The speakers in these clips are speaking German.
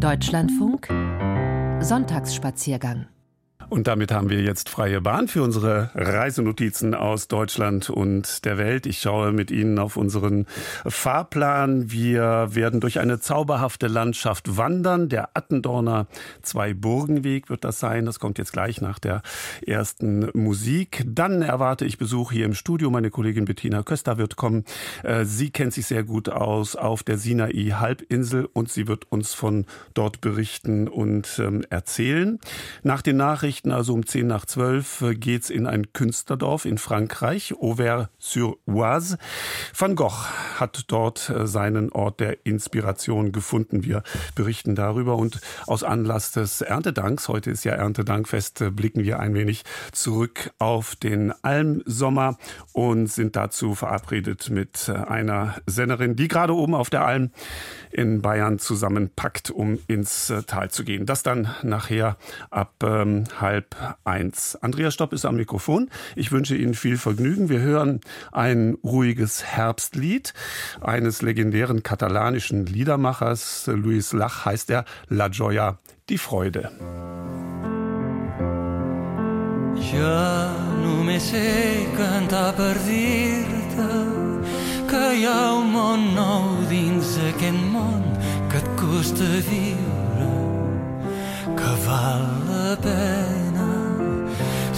Deutschlandfunk. Sonntagsspaziergang und damit haben wir jetzt freie Bahn für unsere Reisenotizen aus Deutschland und der Welt. Ich schaue mit Ihnen auf unseren Fahrplan. Wir werden durch eine zauberhafte Landschaft wandern. Der Attendorner Zwei-Burgen-Weg wird das sein. Das kommt jetzt gleich nach der ersten Musik. Dann erwarte ich Besuch hier im Studio. Meine Kollegin Bettina Köster wird kommen. Äh, sie kennt sich sehr gut aus auf der Sinai-Halbinsel und sie wird uns von dort berichten und ähm, erzählen. Nach den Nachrichten Nachrichten, also um 10 nach 12, äh, geht's in ein Künstlerdorf in Frankreich, Auvers-sur-Oise. Van Gogh hat dort äh, seinen Ort der Inspiration gefunden. Wir berichten darüber und aus Anlass des Erntedanks, heute ist ja Erntedankfest, äh, blicken wir ein wenig zurück auf den Almsommer und sind dazu verabredet mit einer Sennerin, die gerade oben auf der Alm in Bayern zusammenpackt, um ins Tal zu gehen. Das dann nachher ab ähm, halb eins. Andreas Stopp ist am Mikrofon. Ich wünsche Ihnen viel Vergnügen. Wir hören ein ruhiges Herbstlied eines legendären katalanischen Liedermachers. Luis Lach heißt er La Joya, die Freude. Ja només sé cantar per dir-te que hi ha un món nou dins aquest món que et costa viure, que val la pena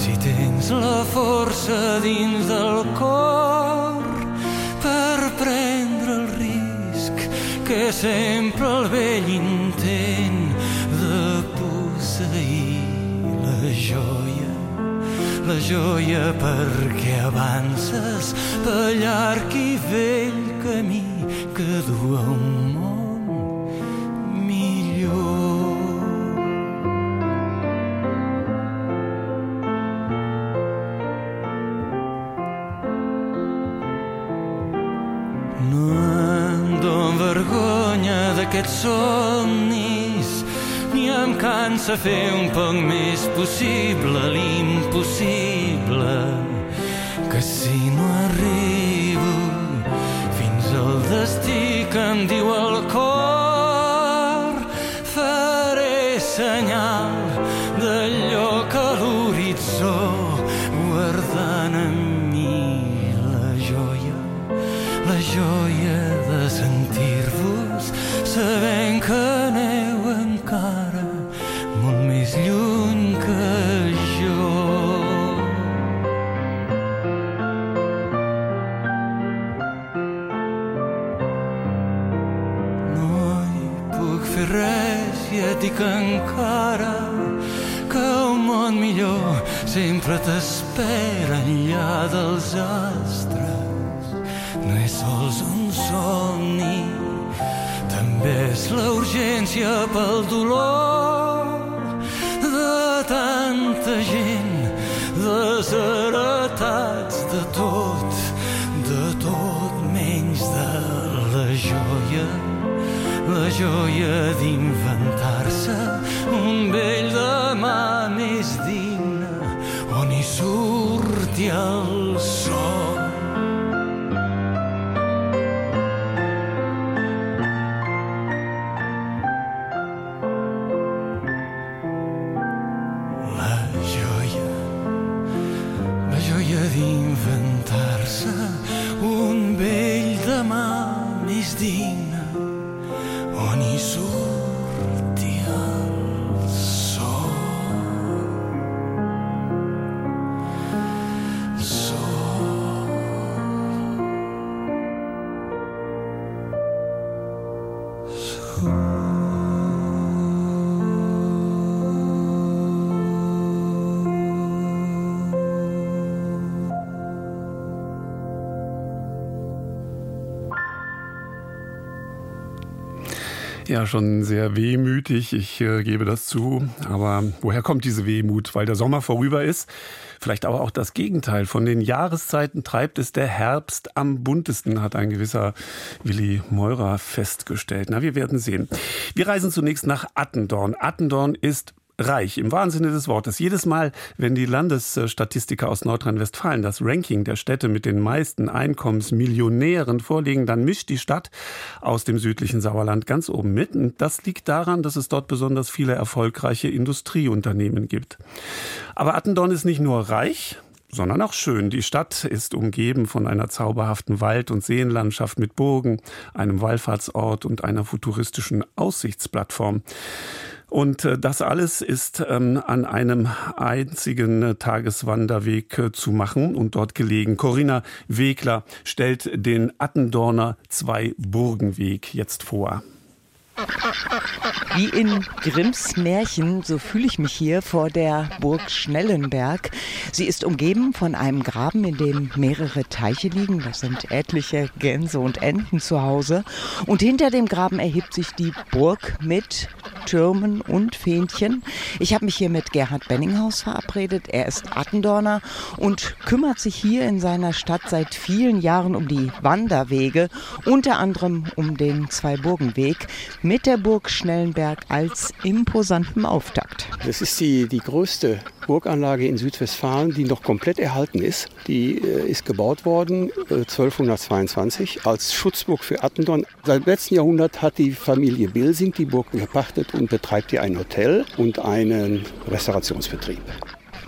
si tens la força dins del cor per prendre el risc que sempre el vell intent de posseir la joia la joia perquè avances pel llarg i vell camí que du a un món millor. D'aquests somnis. Ni em cansa fer un poc més possible l'impossible. Que si no arribo fins al destí que em diu el cor sempre t'espera enllà dels astres. No és sols un somni, també és la urgència pel dolor de tanta gent desheretats de tot, de tot menys de la joia, la joia d'inventar-se Ja, schon sehr wehmütig, ich äh, gebe das zu. Aber woher kommt diese Wehmut? Weil der Sommer vorüber ist. Vielleicht aber auch das Gegenteil. Von den Jahreszeiten treibt es der Herbst am buntesten, hat ein gewisser Willi Meurer festgestellt. Na, wir werden sehen. Wir reisen zunächst nach Attendorn. Attendorn ist reich im wahren Sinne des Wortes. Jedes Mal, wenn die Landesstatistiker aus Nordrhein-Westfalen das Ranking der Städte mit den meisten Einkommensmillionären vorlegen, dann mischt die Stadt aus dem südlichen Sauerland ganz oben mit. Und das liegt daran, dass es dort besonders viele erfolgreiche Industrieunternehmen gibt. Aber Attendorn ist nicht nur reich, sondern auch schön. Die Stadt ist umgeben von einer zauberhaften Wald- und Seenlandschaft mit Burgen, einem Wallfahrtsort und einer futuristischen Aussichtsplattform. Und äh, das alles ist ähm, an einem einzigen äh, Tageswanderweg äh, zu machen und dort gelegen. Corinna Wegler stellt den Attendorner Zwei-Burgenweg jetzt vor. Wie in Grimms Märchen, so fühle ich mich hier vor der Burg Schnellenberg. Sie ist umgeben von einem Graben, in dem mehrere Teiche liegen. Das sind etliche Gänse und Enten zu Hause. Und hinter dem Graben erhebt sich die Burg mit Türmen und Fähnchen. Ich habe mich hier mit Gerhard Benninghaus verabredet. Er ist Attendorner und kümmert sich hier in seiner Stadt seit vielen Jahren um die Wanderwege, unter anderem um den Zweiburgenweg mit der Burg Schnellenberg als imposantem Auftakt. Das ist die, die größte Burganlage in Südwestfalen, die noch komplett erhalten ist. Die äh, ist gebaut worden äh, 1222 als Schutzburg für Attendorn. Seit letzten Jahrhundert hat die Familie Bilsing die Burg gepachtet und betreibt hier ein Hotel und einen Restaurationsbetrieb.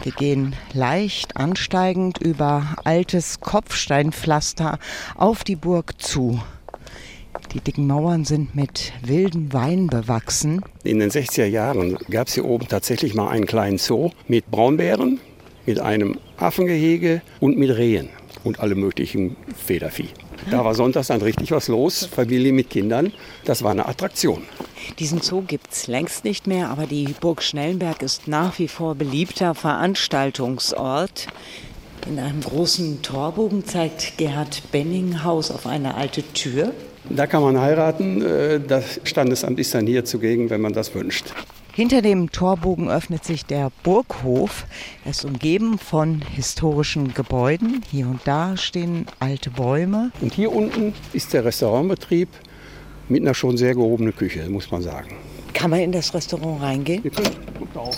Wir gehen leicht ansteigend über altes Kopfsteinpflaster auf die Burg zu. Die dicken Mauern sind mit wildem Wein bewachsen. In den 60er Jahren gab es hier oben tatsächlich mal einen kleinen Zoo mit Braunbären, mit einem Affengehege und mit Rehen und allem möglichen Federvieh. Da war sonntags dann richtig was los, Familie mit Kindern. Das war eine Attraktion. Diesen Zoo gibt es längst nicht mehr, aber die Burg Schnellenberg ist nach wie vor beliebter Veranstaltungsort. In einem großen Torbogen zeigt Gerhard Benninghaus auf eine alte Tür. Da kann man heiraten. Äh, das Standesamt ist dann hier zugegen, wenn man das wünscht. Hinter dem Torbogen öffnet sich der Burghof. Er ist umgeben von historischen Gebäuden. Hier und da stehen alte Bäume. Und hier unten ist der Restaurantbetrieb mit einer schon sehr gehobenen Küche, muss man sagen. Kann man in das Restaurant reingehen? Ihr könnt, guckt auf.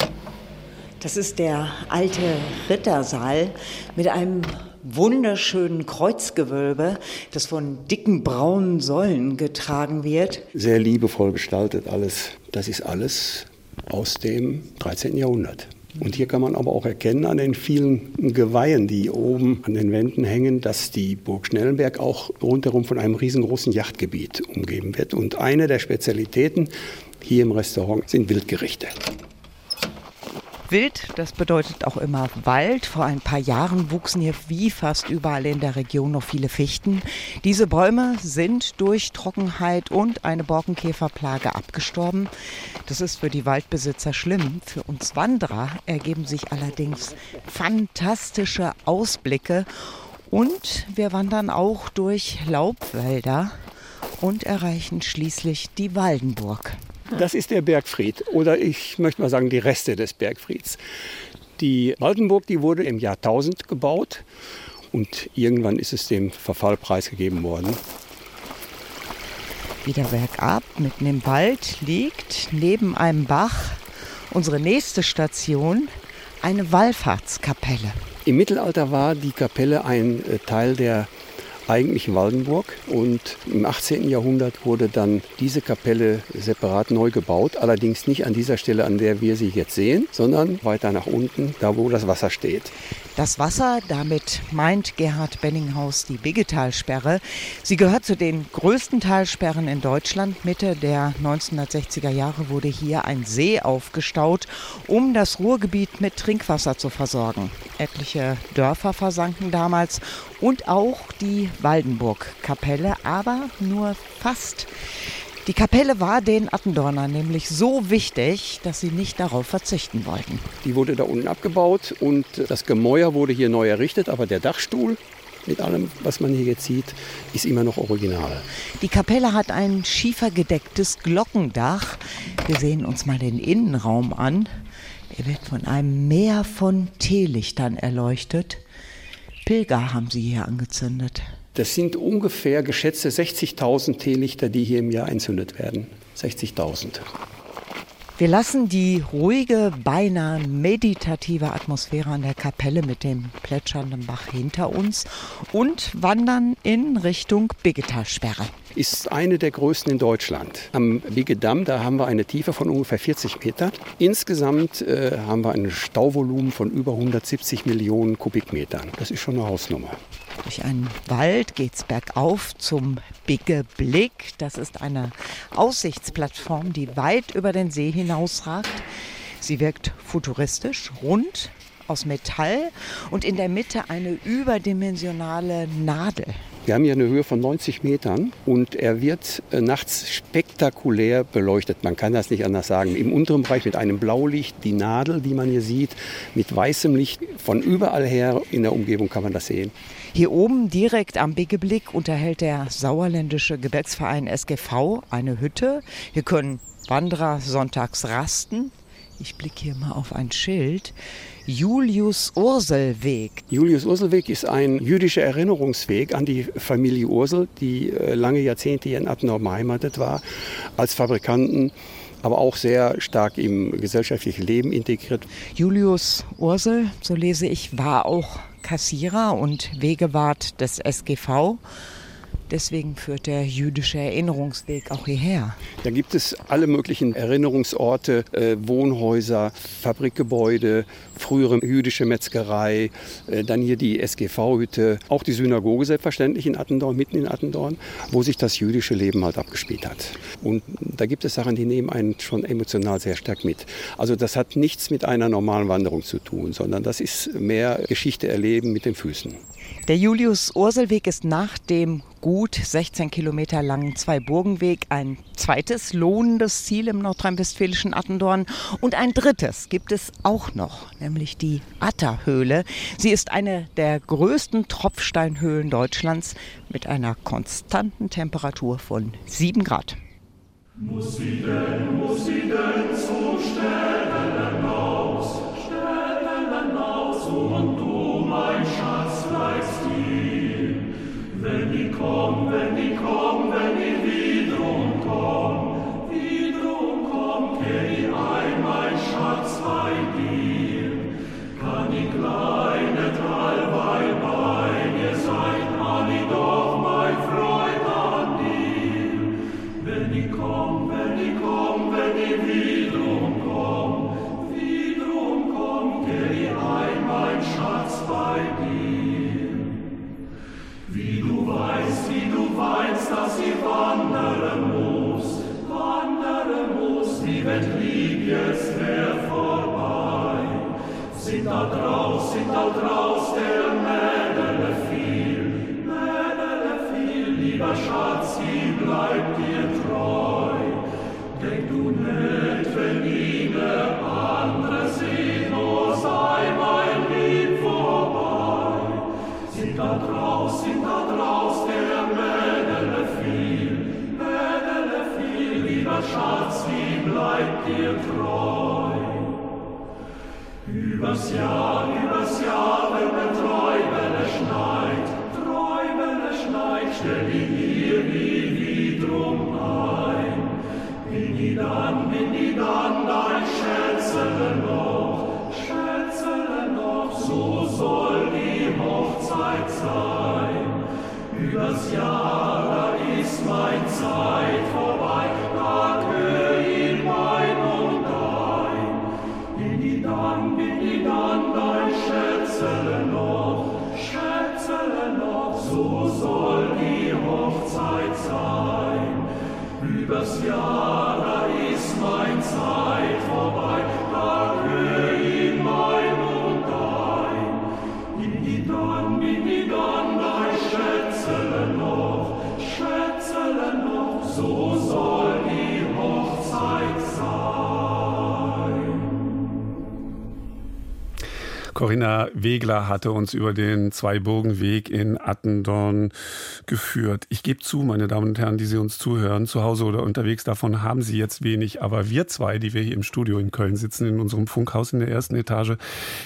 Das ist der alte Rittersaal mit einem wunderschönen Kreuzgewölbe, das von dicken braunen Säulen getragen wird. Sehr liebevoll gestaltet alles. Das ist alles aus dem 13. Jahrhundert. Und hier kann man aber auch erkennen an den vielen Geweihen, die oben an den Wänden hängen, dass die Burg Schnellenberg auch rundherum von einem riesengroßen Yachtgebiet umgeben wird. Und eine der Spezialitäten hier im Restaurant sind Wildgerichte. Wild, das bedeutet auch immer Wald. Vor ein paar Jahren wuchsen hier wie fast überall in der Region noch viele Fichten. Diese Bäume sind durch Trockenheit und eine Borkenkäferplage abgestorben. Das ist für die Waldbesitzer schlimm. Für uns Wanderer ergeben sich allerdings fantastische Ausblicke. Und wir wandern auch durch Laubwälder und erreichen schließlich die Waldenburg. Das ist der Bergfried oder ich möchte mal sagen die Reste des Bergfrieds. Die Waldenburg, die wurde im Jahr 1000 gebaut und irgendwann ist es dem Verfall preisgegeben worden. Wieder bergab, mitten im Wald liegt neben einem Bach unsere nächste Station, eine Wallfahrtskapelle. Im Mittelalter war die Kapelle ein äh, Teil der eigentlichen Waldenburg und im 18. Jahrhundert wurde dann diese Kapelle separat neu gebaut, allerdings nicht an dieser Stelle, an der wir sie jetzt sehen, sondern weiter nach unten, da wo das Wasser steht. Das Wasser, damit meint Gerhard Benninghaus die Biggetalsperre. Sie gehört zu den größten Talsperren in Deutschland. Mitte der 1960er Jahre wurde hier ein See aufgestaut, um das Ruhrgebiet mit Trinkwasser zu versorgen. Etliche Dörfer versanken damals und auch die Waldenburg-Kapelle, aber nur fast. Die Kapelle war den Attendornern nämlich so wichtig, dass sie nicht darauf verzichten wollten. Die wurde da unten abgebaut und das Gemäuer wurde hier neu errichtet, aber der Dachstuhl mit allem, was man hier jetzt sieht, ist immer noch original. Die Kapelle hat ein schiefergedecktes Glockendach. Wir sehen uns mal den Innenraum an. Er wird von einem Meer von Teelichtern erleuchtet. Pilger haben sie hier angezündet. Das sind ungefähr geschätzte 60.000 Teelichter, die hier im Jahr entzündet werden. 60.000. Wir lassen die ruhige, beinahe meditative Atmosphäre an der Kapelle mit dem plätschernden Bach hinter uns und wandern in Richtung Biggetalsperre. Ist eine der größten in Deutschland. Am Biggedamm, da haben wir eine Tiefe von ungefähr 40 Meter. Insgesamt äh, haben wir ein Stauvolumen von über 170 Millionen Kubikmetern. Das ist schon eine Hausnummer. Durch einen Wald geht's bergauf zum Bigge Blick. Das ist eine Aussichtsplattform, die weit über den See hinausragt. Sie wirkt futuristisch, rund, aus Metall und in der Mitte eine überdimensionale Nadel. Wir haben hier eine Höhe von 90 Metern und er wird äh, nachts spektakulär beleuchtet. Man kann das nicht anders sagen. Im unteren Bereich mit einem Blaulicht, die Nadel, die man hier sieht, mit weißem Licht. Von überall her in der Umgebung kann man das sehen. Hier oben direkt am Biggeblick unterhält der sauerländische Gebirgsverein SGV eine Hütte. Hier können Wanderer sonntags rasten. Ich blicke hier mal auf ein Schild. Julius-Ursel-Weg. Julius-Ursel-Weg ist ein jüdischer Erinnerungsweg an die Familie Ursel, die äh, lange Jahrzehnte hier in Attendorf beheimatet war, als Fabrikanten aber auch sehr stark im gesellschaftlichen Leben integriert. Julius Ursel, so lese ich, war auch Kassierer und Wegewart des SGV. Deswegen führt der jüdische Erinnerungsweg auch hierher. Da gibt es alle möglichen Erinnerungsorte, äh, Wohnhäuser, Fabrikgebäude, frühere jüdische Metzgerei, äh, dann hier die SGV-Hütte, auch die Synagoge selbstverständlich in Attendorn, mitten in Attendorn, wo sich das jüdische Leben halt abgespielt hat. Und da gibt es Sachen, die nehmen einen schon emotional sehr stark mit. Also das hat nichts mit einer normalen Wanderung zu tun, sondern das ist mehr Geschichte erleben mit den Füßen. Der Julius-Ursel-Weg ist nach dem gut 16 Kilometer langen Zwei-Burgen-Weg ein zweites lohnendes Ziel im nordrhein-westfälischen Attendorn. Und ein drittes gibt es auch noch, nämlich die Atterhöhle. Sie ist eine der größten Tropfsteinhöhlen Deutschlands mit einer konstanten Temperatur von 7 Grad. Muss sie denn, muss sie denn zum Stellen aus, Stellen aus und Schatz bei dir, kann ich. Übers so soll die Hochzeit sein. Übers Jahr, da ist mein Zeit Corinna Wegler hatte uns über den Zweiburgenweg in Attendorn geführt. Ich gebe zu, meine Damen und Herren, die Sie uns zuhören, zu Hause oder unterwegs, davon haben Sie jetzt wenig. Aber wir zwei, die wir hier im Studio in Köln sitzen, in unserem Funkhaus in der ersten Etage,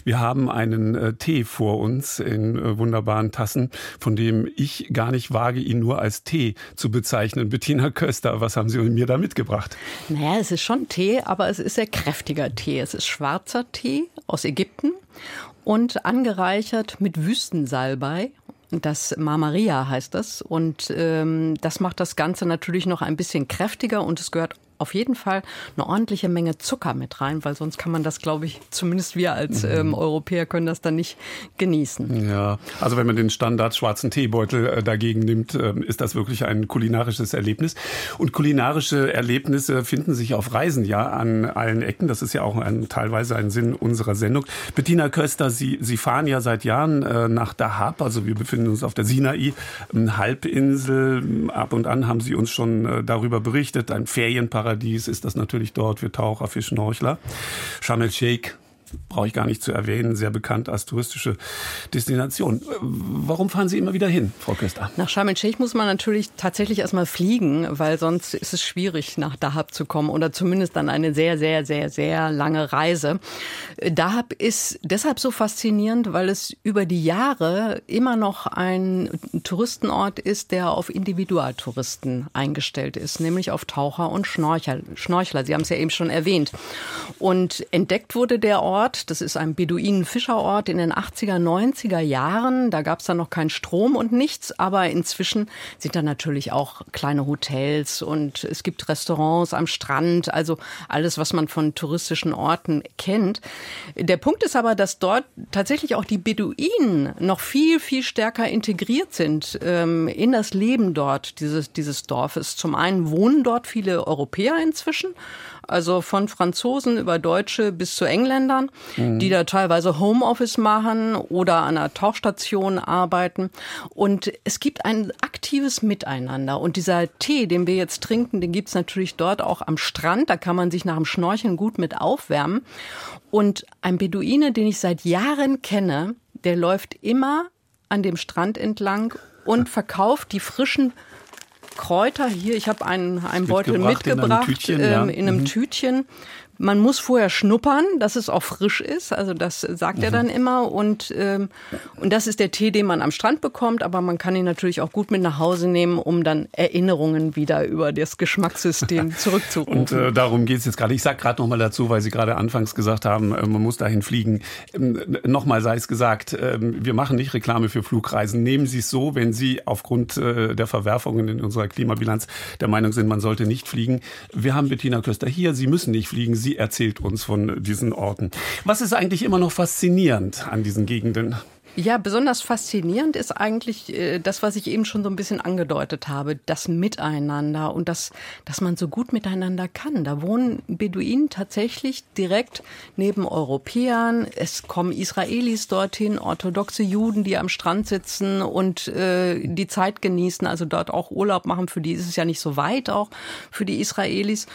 wir haben einen äh, Tee vor uns in äh, wunderbaren Tassen, von dem ich gar nicht wage, ihn nur als Tee zu bezeichnen. Bettina Köster, was haben Sie mir da mitgebracht? Naja, es ist schon Tee, aber es ist sehr kräftiger Tee. Es ist schwarzer Tee aus Ägypten und angereichert mit Wüstensalbei. Das Marmaria heißt das. Und ähm, das macht das Ganze natürlich noch ein bisschen kräftiger und es gehört auf jeden Fall eine ordentliche Menge Zucker mit rein, weil sonst kann man das, glaube ich, zumindest wir als mhm. ähm, Europäer können das dann nicht genießen. Ja, also wenn man den Standard schwarzen Teebeutel äh, dagegen nimmt, äh, ist das wirklich ein kulinarisches Erlebnis. Und kulinarische Erlebnisse finden sich auf Reisen ja an allen Ecken. Das ist ja auch ein, teilweise ein Sinn unserer Sendung. Bettina Köster, Sie, Sie fahren ja seit Jahren äh, nach Dahab, also wir befinden uns auf der Sinai, Halbinsel. Ab und an haben Sie uns schon äh, darüber berichtet, ein Ferienparadies Paradies ist das natürlich dort für Taucher, für Schnorchler. Sharm el-Sheikh brauche ich gar nicht zu erwähnen, sehr bekannt als touristische Destination. Warum fahren Sie immer wieder hin, Frau Köster? Nach Sharm el-Sheikh muss man natürlich tatsächlich erstmal fliegen, weil sonst ist es schwierig, nach Dahab zu kommen oder zumindest dann eine sehr, sehr, sehr, sehr lange Reise. Dahab ist deshalb so faszinierend, weil es über die Jahre immer noch ein Touristenort ist, der auf Individualtouristen eingestellt ist, nämlich auf Taucher und Schnorchler. Schnorchler. Sie haben es ja eben schon erwähnt. Und entdeckt wurde der Ort Ort. Das ist ein Beduinen-Fischerort in den 80er, 90er Jahren. Da gab es dann noch keinen Strom und nichts, aber inzwischen sind da natürlich auch kleine Hotels und es gibt Restaurants am Strand, also alles, was man von touristischen Orten kennt. Der Punkt ist aber, dass dort tatsächlich auch die Beduinen noch viel, viel stärker integriert sind ähm, in das Leben dort, dieses, dieses Dorfes. Zum einen wohnen dort viele Europäer inzwischen also von Franzosen über Deutsche bis zu Engländern, mhm. die da teilweise Homeoffice machen oder an einer Tauchstation arbeiten. Und es gibt ein aktives Miteinander. Und dieser Tee, den wir jetzt trinken, den gibt's natürlich dort auch am Strand. Da kann man sich nach dem Schnorcheln gut mit aufwärmen. Und ein Beduine, den ich seit Jahren kenne, der läuft immer an dem Strand entlang und verkauft die frischen Kräuter hier. Ich habe einen, einen Beutel mitgebracht in einem Tütchen. Ähm, in einem mhm. Tütchen man muss vorher schnuppern, dass es auch frisch ist. Also das sagt mhm. er dann immer. Und, ähm, und das ist der Tee, den man am Strand bekommt. Aber man kann ihn natürlich auch gut mit nach Hause nehmen, um dann Erinnerungen wieder über das Geschmackssystem zurückzurufen. Und äh, darum geht es jetzt gerade. Ich sage gerade noch mal dazu, weil Sie gerade anfangs gesagt haben, äh, man muss dahin fliegen. Ähm, Nochmal sei es gesagt, äh, wir machen nicht Reklame für Flugreisen. Nehmen Sie es so, wenn Sie aufgrund äh, der Verwerfungen in unserer Klimabilanz der Meinung sind, man sollte nicht fliegen. Wir haben Bettina Köster hier. Sie müssen nicht fliegen. Sie Sie erzählt uns von diesen Orten. Was ist eigentlich immer noch faszinierend an diesen Gegenden? Ja, besonders faszinierend ist eigentlich äh, das, was ich eben schon so ein bisschen angedeutet habe, das Miteinander und das, dass man so gut miteinander kann. Da wohnen Beduinen tatsächlich direkt neben Europäern. Es kommen Israelis dorthin, orthodoxe Juden, die am Strand sitzen und äh, die Zeit genießen, also dort auch Urlaub machen. Für die ist es ja nicht so weit auch für die Israelis.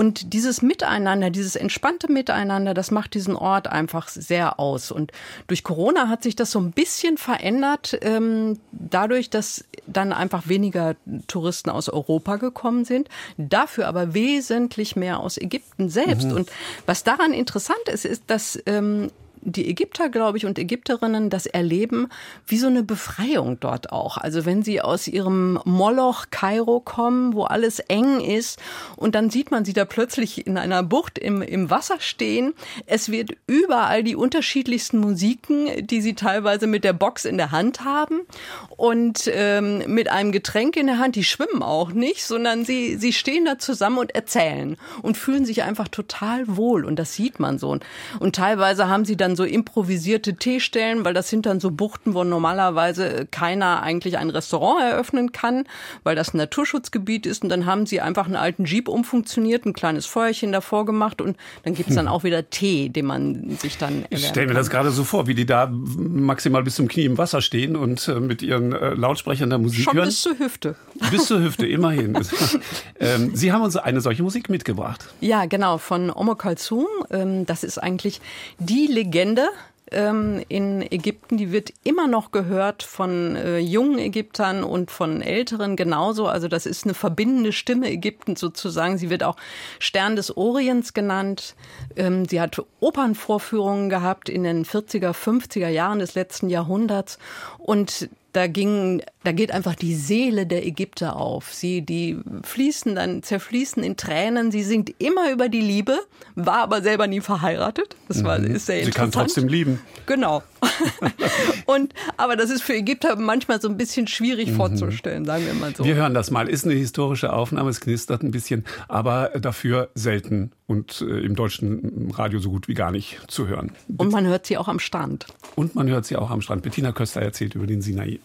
Und dieses Miteinander, dieses entspannte Miteinander, das macht diesen Ort einfach sehr aus. Und durch Corona hat sich das so ein bisschen verändert, ähm, dadurch, dass dann einfach weniger Touristen aus Europa gekommen sind, dafür aber wesentlich mehr aus Ägypten selbst. Mhm. Und was daran interessant ist, ist, dass ähm, die Ägypter, glaube ich, und Ägypterinnen das erleben wie so eine Befreiung dort auch. Also wenn sie aus ihrem Moloch Kairo kommen, wo alles eng ist und dann sieht man sie da plötzlich in einer Bucht im, im Wasser stehen. Es wird überall die unterschiedlichsten Musiken, die sie teilweise mit der Box in der Hand haben und ähm, mit einem Getränk in der Hand. Die schwimmen auch nicht, sondern sie, sie stehen da zusammen und erzählen und fühlen sich einfach total wohl und das sieht man so. Und, teilweise haben sie dann dann so improvisierte Teestellen, weil das sind dann so Buchten, wo normalerweise keiner eigentlich ein Restaurant eröffnen kann, weil das ein Naturschutzgebiet ist. Und dann haben sie einfach einen alten Jeep umfunktioniert, ein kleines Feuerchen davor gemacht und dann gibt es dann auch wieder Tee, den man sich dann Ich stelle mir das gerade so vor, wie die da maximal bis zum Knie im Wasser stehen und äh, mit ihren äh, Lautsprechern der Musik Schon hören. bis zur Hüfte. Bis zur Hüfte, immerhin. ähm, sie haben uns eine solche Musik mitgebracht. Ja, genau, von Omo Kalsum. Ähm, das ist eigentlich die Legende Legende ähm, in Ägypten. Die wird immer noch gehört von äh, jungen Ägyptern und von Älteren genauso. Also das ist eine verbindende Stimme Ägyptens sozusagen. Sie wird auch Stern des Orients genannt. Ähm, sie hat Opernvorführungen gehabt in den 40er, 50er Jahren des letzten Jahrhunderts. Und da ging, da geht einfach die Seele der Ägypter auf. Sie, die fließen dann, zerfließen in Tränen. Sie singt immer über die Liebe, war aber selber nie verheiratet. Das war, mhm. ist sehr Sie interessant. kann trotzdem lieben. Genau. Und, aber das ist für Ägypter manchmal so ein bisschen schwierig vorzustellen, sagen wir mal so. Wir hören das mal. Ist eine historische Aufnahme, es knistert ein bisschen, aber dafür selten und äh, im deutschen Radio so gut wie gar nicht zu hören. Und man hört sie auch am Strand. Und man hört sie auch am Strand. Bettina Köster erzählt über den Sinai.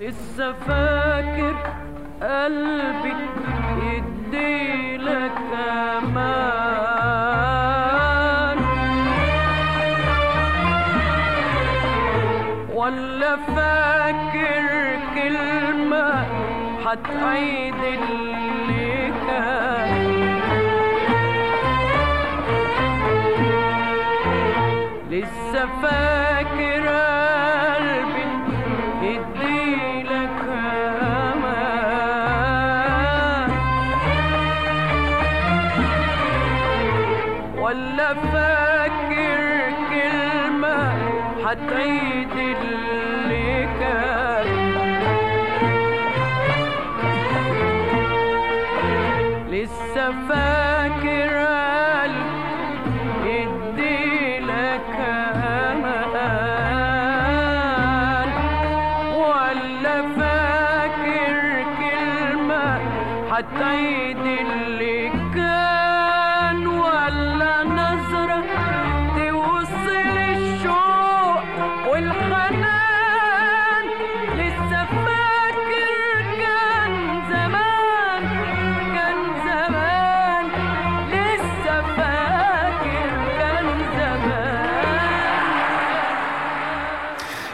لسه فاكر قلبي يديلك امان فاكر كلمة هتعيد اللي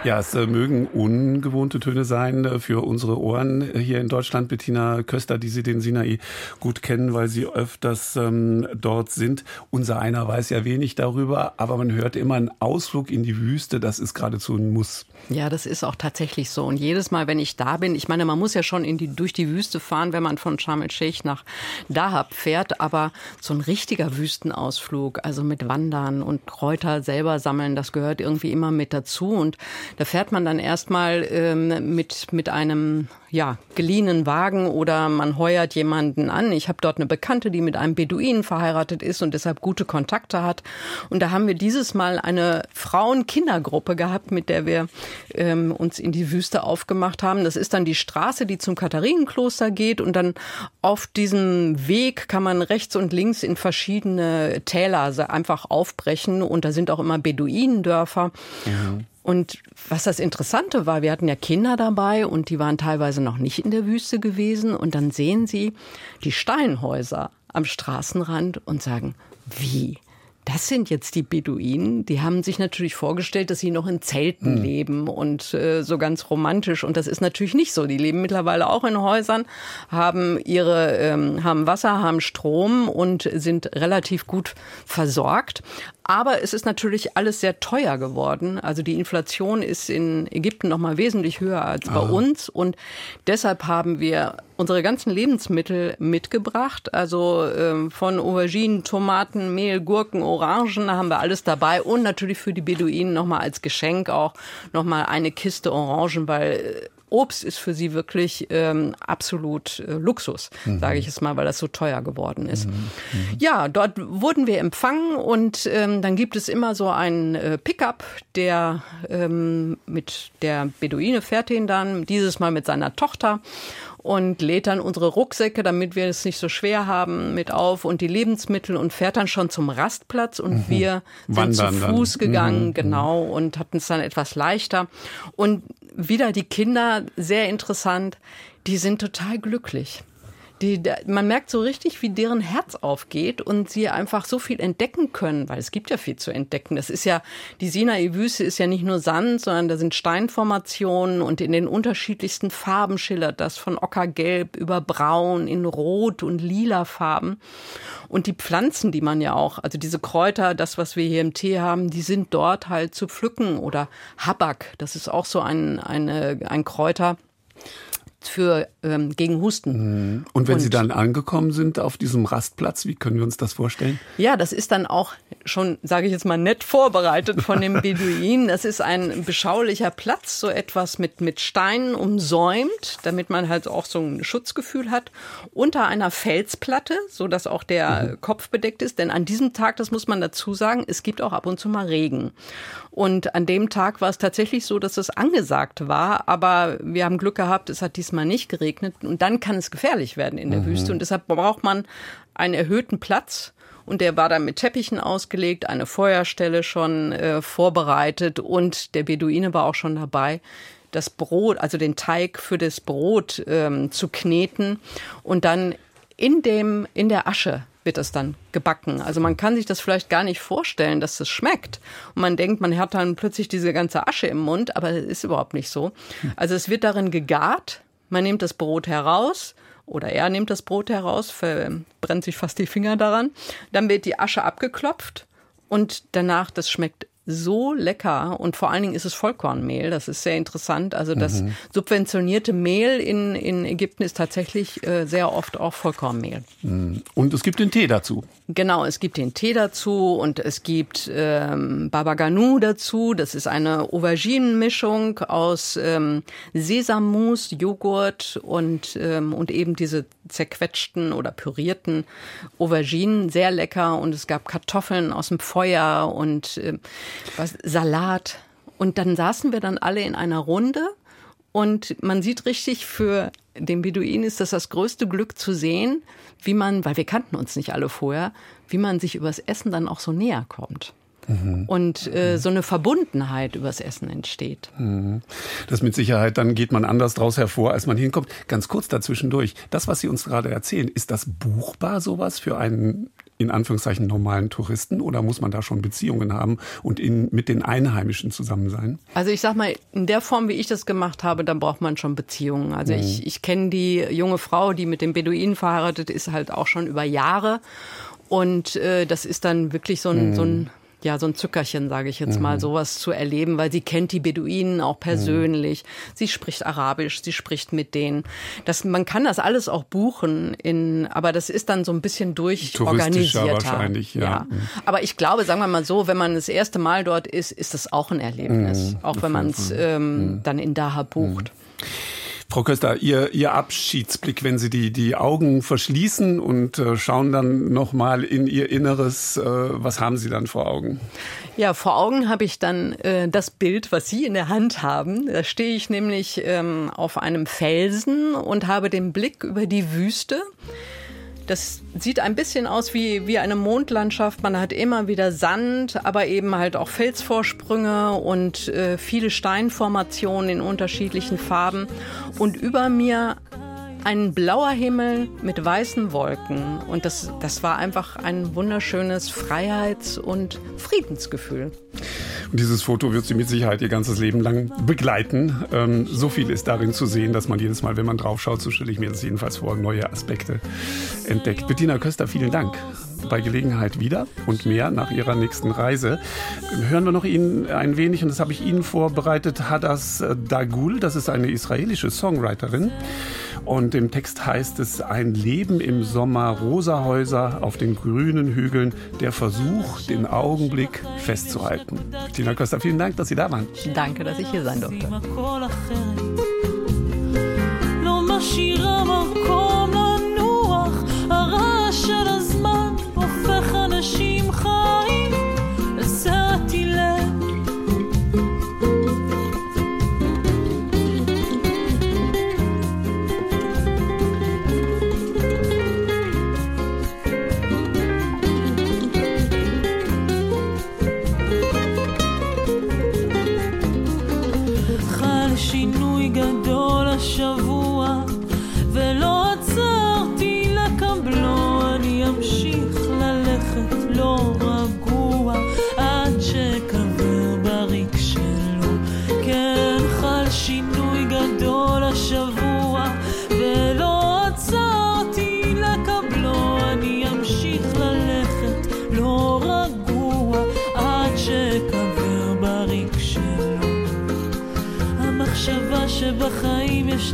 Ja, es äh, mögen ungewohnte Töne sein äh, für unsere Ohren hier in Deutschland. Bettina Köster, die Sie den Sinai gut kennen, weil Sie öfters ähm, dort sind. Unser einer weiß ja wenig darüber, aber man hört immer einen Ausflug in die Wüste. Das ist geradezu ein Muss. Ja, das ist auch tatsächlich so. Und jedes Mal, wenn ich da bin, ich meine, man muss ja schon in die, durch die Wüste fahren, wenn man von Sharm el-Sheikh nach Dahab fährt, aber so ein richtiger Wüstenausflug, also mit Wandern und Kräuter selber sammeln, das gehört irgendwie immer mit dazu. Und da fährt man dann erstmal ähm, mit, mit einem ja, geliehenen Wagen oder man heuert jemanden an. Ich habe dort eine Bekannte, die mit einem Beduinen verheiratet ist und deshalb gute Kontakte hat. Und da haben wir dieses Mal eine Frauen-Kindergruppe gehabt, mit der wir ähm, uns in die Wüste aufgemacht haben. Das ist dann die Straße, die zum Katharinenkloster geht und dann auf diesem Weg kann man rechts und links in verschiedene Täler einfach aufbrechen und da sind auch immer Beduinendörfer. Und was das Interessante war, wir hatten ja Kinder dabei und die waren teilweise noch nicht in der Wüste gewesen und dann sehen sie die Steinhäuser am Straßenrand und sagen, wie? Das sind jetzt die Beduinen. Die haben sich natürlich vorgestellt, dass sie noch in Zelten leben und äh, so ganz romantisch. Und das ist natürlich nicht so. Die leben mittlerweile auch in Häusern, haben ihre, ähm, haben Wasser, haben Strom und sind relativ gut versorgt. Aber es ist natürlich alles sehr teuer geworden. Also die Inflation ist in Ägypten noch mal wesentlich höher als bei uns. Und deshalb haben wir unsere ganzen Lebensmittel mitgebracht. Also ähm, von Auberginen, Tomaten, Mehl, Gurken, Orangen haben wir alles dabei. Und natürlich für die Beduinen noch mal als Geschenk auch noch mal eine Kiste Orangen, weil äh, Obst ist für sie wirklich ähm, absolut äh, Luxus, sage ich es mal, weil das so teuer geworden ist. Ja, dort wurden wir empfangen und ähm, dann gibt es immer so einen äh, Pickup, der ähm, mit der Beduine fährt ihn dann, dieses Mal mit seiner Tochter und lädt dann unsere Rucksäcke, damit wir es nicht so schwer haben, mit auf und die Lebensmittel und fährt dann schon zum Rastplatz und wir sind Wandern zu dann. Fuß gegangen, genau, und hatten es dann etwas leichter. Und wieder die Kinder, sehr interessant, die sind total glücklich. Die, man merkt so richtig, wie deren Herz aufgeht und sie einfach so viel entdecken können, weil es gibt ja viel zu entdecken. Das ist ja, die Sinai-Wüste ist ja nicht nur Sand, sondern da sind Steinformationen und in den unterschiedlichsten Farben schillert das, von Ockergelb über Braun in Rot und lila Farben. Und die Pflanzen, die man ja auch, also diese Kräuter, das, was wir hier im Tee haben, die sind dort halt zu pflücken. Oder Habak, das ist auch so ein, eine, ein Kräuter für ähm, gegen Husten. Und wenn Sie Und- dann angekommen sind auf diesem Rastplatz, wie können wir uns das vorstellen? Ja, das ist dann auch schon, sage ich jetzt mal, nett vorbereitet von dem Beduinen. Das ist ein beschaulicher Platz, so etwas mit, mit Steinen umsäumt, damit man halt auch so ein Schutzgefühl hat. Unter einer Felsplatte, so dass auch der Kopf bedeckt ist. Denn an diesem Tag, das muss man dazu sagen, es gibt auch ab und zu mal Regen. Und an dem Tag war es tatsächlich so, dass es angesagt war, aber wir haben Glück gehabt, es hat diesmal nicht geregnet und dann kann es gefährlich werden in der Wüste. Und deshalb braucht man einen erhöhten Platz. Und der war dann mit Teppichen ausgelegt, eine Feuerstelle schon äh, vorbereitet. Und der Beduine war auch schon dabei, das Brot, also den Teig für das Brot ähm, zu kneten. Und dann in dem in der Asche wird das dann gebacken. Also man kann sich das vielleicht gar nicht vorstellen, dass das schmeckt. Und man denkt, man hat dann plötzlich diese ganze Asche im Mund, aber das ist überhaupt nicht so. Also es wird darin gegart, man nimmt das Brot heraus oder er nimmt das Brot heraus, verbrennt sich fast die Finger daran. Dann wird die Asche abgeklopft und danach, das schmeckt so lecker und vor allen Dingen ist es Vollkornmehl. Das ist sehr interessant. Also das subventionierte Mehl in, in Ägypten ist tatsächlich äh, sehr oft auch Vollkornmehl. Und es gibt den Tee dazu. Genau, es gibt den Tee dazu und es gibt ähm, Baba Ganoush dazu. Das ist eine Auberginenmischung aus ähm, Sesammus, Joghurt und, ähm, und eben diese zerquetschten oder pürierten Auberginen. Sehr lecker und es gab Kartoffeln aus dem Feuer und ähm, was, Salat. Und dann saßen wir dann alle in einer Runde und man sieht richtig, für den Beduinen ist das das größte Glück zu sehen, wie man, weil wir kannten uns nicht alle vorher, wie man sich übers Essen dann auch so näher kommt. Und äh, so eine Verbundenheit übers Essen entsteht. Das mit Sicherheit, dann geht man anders draus hervor, als man hinkommt. Ganz kurz dazwischendurch. Das, was Sie uns gerade erzählen, ist das buchbar sowas für einen in Anführungszeichen normalen Touristen oder muss man da schon Beziehungen haben und in, mit den Einheimischen zusammen sein? Also ich sag mal, in der Form, wie ich das gemacht habe, dann braucht man schon Beziehungen. Also ich, ich kenne die junge Frau, die mit dem Beduinen verheiratet ist, halt auch schon über Jahre. Und äh, das ist dann wirklich so ein, so ein ja, so ein Zückerchen, sage ich jetzt mal, sowas zu erleben, weil sie kennt die Beduinen auch persönlich. Sie spricht Arabisch, sie spricht mit denen. Das, man kann das alles auch buchen, in, aber das ist dann so ein bisschen durchorganisierter. wahrscheinlich, ja. Mhm. Aber ich glaube, sagen wir mal so, wenn man das erste Mal dort ist, ist das auch ein Erlebnis, Mhm. auch wenn man es ähm, dann in Daha bucht. Frau Köster, Ihr, Ihr Abschiedsblick, wenn Sie die, die Augen verschließen und äh, schauen dann nochmal in Ihr Inneres, äh, was haben Sie dann vor Augen? Ja, vor Augen habe ich dann äh, das Bild, was Sie in der Hand haben. Da stehe ich nämlich ähm, auf einem Felsen und habe den Blick über die Wüste. Das sieht ein bisschen aus wie, wie eine Mondlandschaft. Man hat immer wieder Sand, aber eben halt auch Felsvorsprünge und äh, viele Steinformationen in unterschiedlichen Farben. Und über mir ein blauer Himmel mit weißen Wolken. Und das, das war einfach ein wunderschönes Freiheits- und Friedensgefühl. Und dieses Foto wird Sie mit Sicherheit Ihr ganzes Leben lang begleiten. Ähm, so viel ist darin zu sehen, dass man jedes Mal, wenn man draufschaut, so stelle ich mir das jedenfalls vor, neue Aspekte entdeckt. Bettina Köster, vielen Dank. Bei Gelegenheit wieder und mehr nach Ihrer nächsten Reise. Hören wir noch Ihnen ein wenig, und das habe ich Ihnen vorbereitet, Hadas Dagul, das ist eine israelische Songwriterin. Und im Text heißt es, ein Leben im Sommer, rosa Häuser auf den grünen Hügeln, der Versuch, den Augenblick festzuhalten. Bettina Köster, vielen Dank, dass Sie da waren. Danke, dass ich hier sein durfte.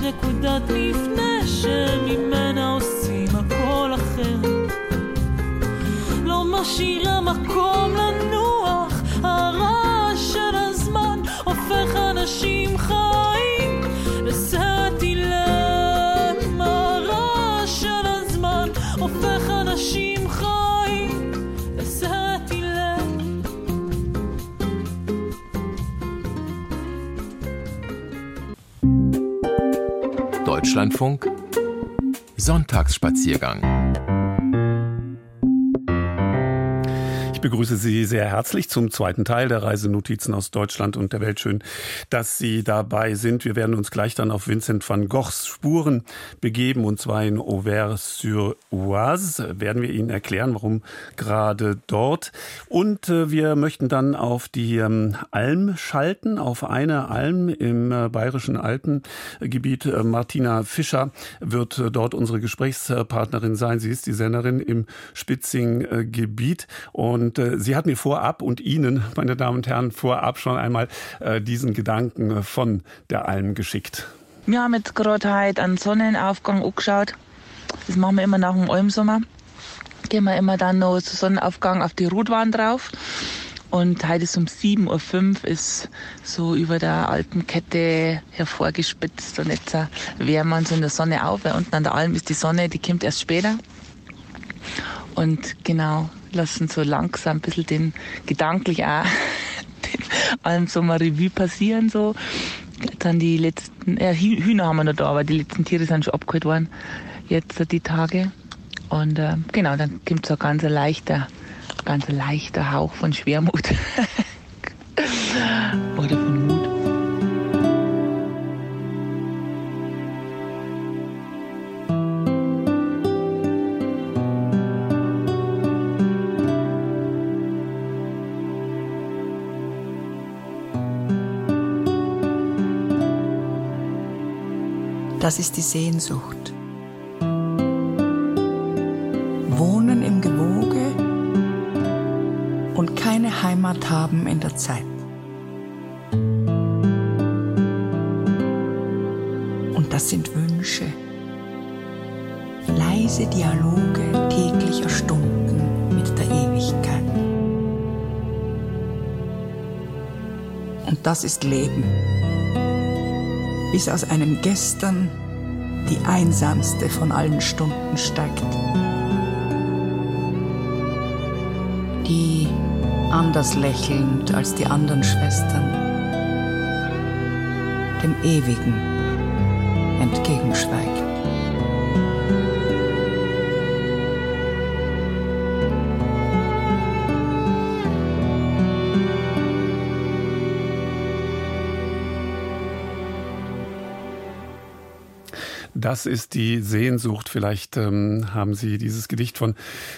נקודת מפנה שממנה עושים הכל אחרת. לא משאירה מקום לנוח, Deutschlandfunk Sonntagsspaziergang. Begrüße Sie sehr herzlich zum zweiten Teil der Reisenotizen aus Deutschland und der Welt. Schön, dass Sie dabei sind. Wir werden uns gleich dann auf Vincent van Goghs Spuren begeben und zwar in Auvers-sur-Oise. Werden wir Ihnen erklären, warum gerade dort. Und äh, wir möchten dann auf die ähm, Alm schalten, auf eine Alm im äh, bayerischen Alpengebiet. Äh, Martina Fischer wird dort unsere Gesprächspartnerin sein. Sie ist die Senderin im Spitzing-Gebiet und äh, sie hat mir vorab und Ihnen, meine Damen und Herren, vorab schon einmal äh, diesen Gedanken äh, von der Alm geschickt. Wir haben jetzt gerade heute einen Sonnenaufgang angeschaut. Das machen wir immer nach dem Almsommer. Gehen wir immer dann noch zu Sonnenaufgang auf die Rotwand drauf. Und heute ist um 7.05 Uhr ist so über der Alpenkette hervorgespitzt und jetzt wärmen wir uns in der Sonne auf, weil unten an der Alm ist die Sonne, die kommt erst später. Und genau, lassen so langsam ein bisschen den gedanklich auch den Almsommer Revue passieren so. Dann die letzten, Hü- Hühner haben wir noch da, aber die letzten Tiere sind schon abgeholt worden. Jetzt die Tage. Und äh, genau, dann kommt so ein ganz leichter, ganz leichter Hauch von Schwermut. Oder von Das ist die Sehnsucht. Wohnen im Gewoge und keine Heimat haben in der Zeit. Und das sind Wünsche. Leise Dialoge täglicher Stunden mit der Ewigkeit. Und das ist Leben bis aus einem Gestern die einsamste von allen Stunden steigt. Die anders lächelnd als die anderen Schwestern dem Ewigen entgegenschweigt. Das ist die Sehnsucht. Vielleicht ähm, haben Sie dieses Gedicht von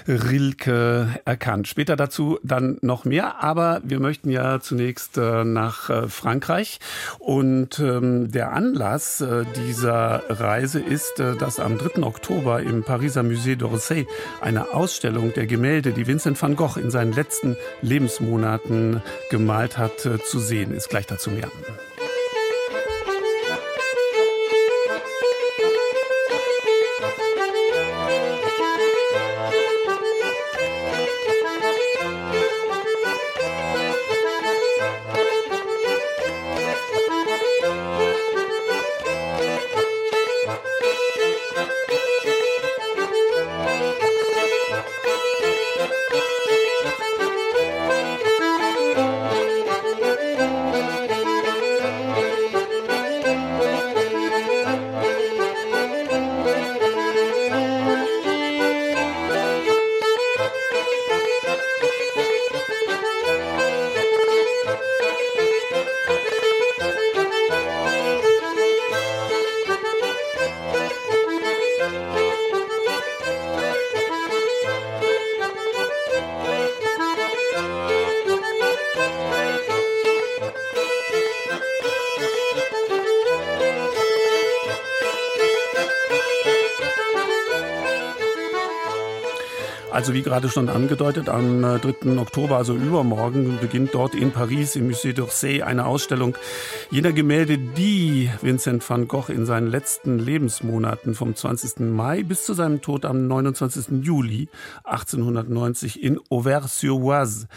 Rilke erkannt. Später dazu dann noch mehr, aber wir möchten ja zunächst äh, nach äh, Frankreich. Und ähm, der Anlass äh, dieser Reise ist, äh, dass am 3. Oktober im Pariser Musée d'Orsay eine Ausstellung der Gemälde, die Vincent van Gogh in seinen letzten Lebensmonaten gemalt hat, äh, zu sehen ist. Gleich dazu mehr. Also wie gerade schon angedeutet, am äh, 3. Oktober, also übermorgen, beginnt dort in Paris im Musée d'Orsay eine Ausstellung jener Gemälde, die Vincent van Gogh in seinen letzten Lebensmonaten vom 20. Mai bis zu seinem Tod am 29. Juli 1890 in Auvers-sur-Oise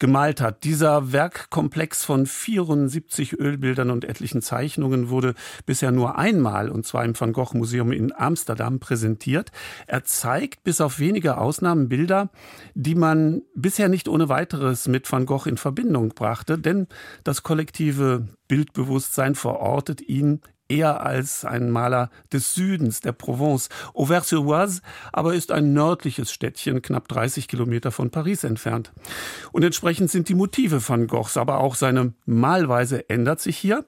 gemalt hat. Dieser Werkkomplex von 74 Ölbildern und etlichen Zeichnungen wurde bisher nur einmal, und zwar im Van Gogh Museum in Amsterdam, präsentiert. Er zeigt bis auf wenige Ausnahmen Bilder, die man bisher nicht ohne weiteres mit Van Gogh in Verbindung brachte, denn das kollektive Bildbewusstsein verortet ihn eher als ein Maler des Südens, der Provence. Auvers-sur-Oise aber ist ein nördliches Städtchen, knapp 30 Kilometer von Paris entfernt. Und entsprechend sind die Motive van Goghs, aber auch seine Malweise ändert sich hier.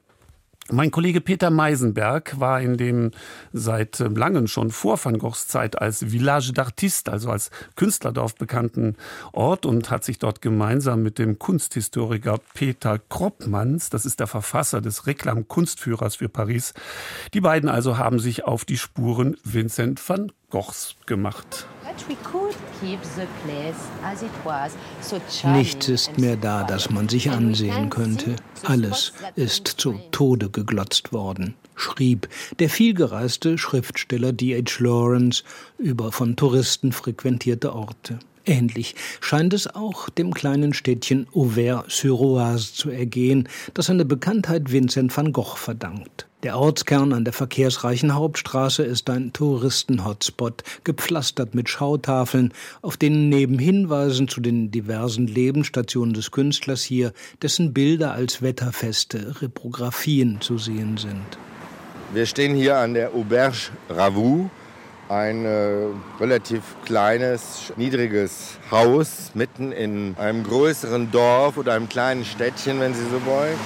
Mein Kollege Peter Meisenberg war in dem seit langem schon vor Van Goghs Zeit als Village d'Artiste, also als Künstlerdorf bekannten Ort und hat sich dort gemeinsam mit dem Kunsthistoriker Peter Kroppmanns, das ist der Verfasser des Reklam Kunstführers für Paris, die beiden also haben sich auf die Spuren Vincent van Goghs gemacht. Nichts ist mehr da, das man sich ansehen könnte. Alles ist zu Tode geglotzt worden, schrieb der vielgereiste Schriftsteller D.H. Lawrence über von Touristen frequentierte Orte. Ähnlich scheint es auch dem kleinen Städtchen Auvers-sur-Oise zu ergehen, das seine Bekanntheit Vincent van Gogh verdankt. Der Ortskern an der verkehrsreichen Hauptstraße ist ein Touristen-Hotspot, gepflastert mit Schautafeln, auf denen neben Hinweisen zu den diversen Lebensstationen des Künstlers hier dessen Bilder als wetterfeste Reprographien zu sehen sind. Wir stehen hier an der Auberge Ravoux, ein äh, relativ kleines, niedriges Haus mitten in einem größeren Dorf oder einem kleinen Städtchen, wenn Sie so wollen.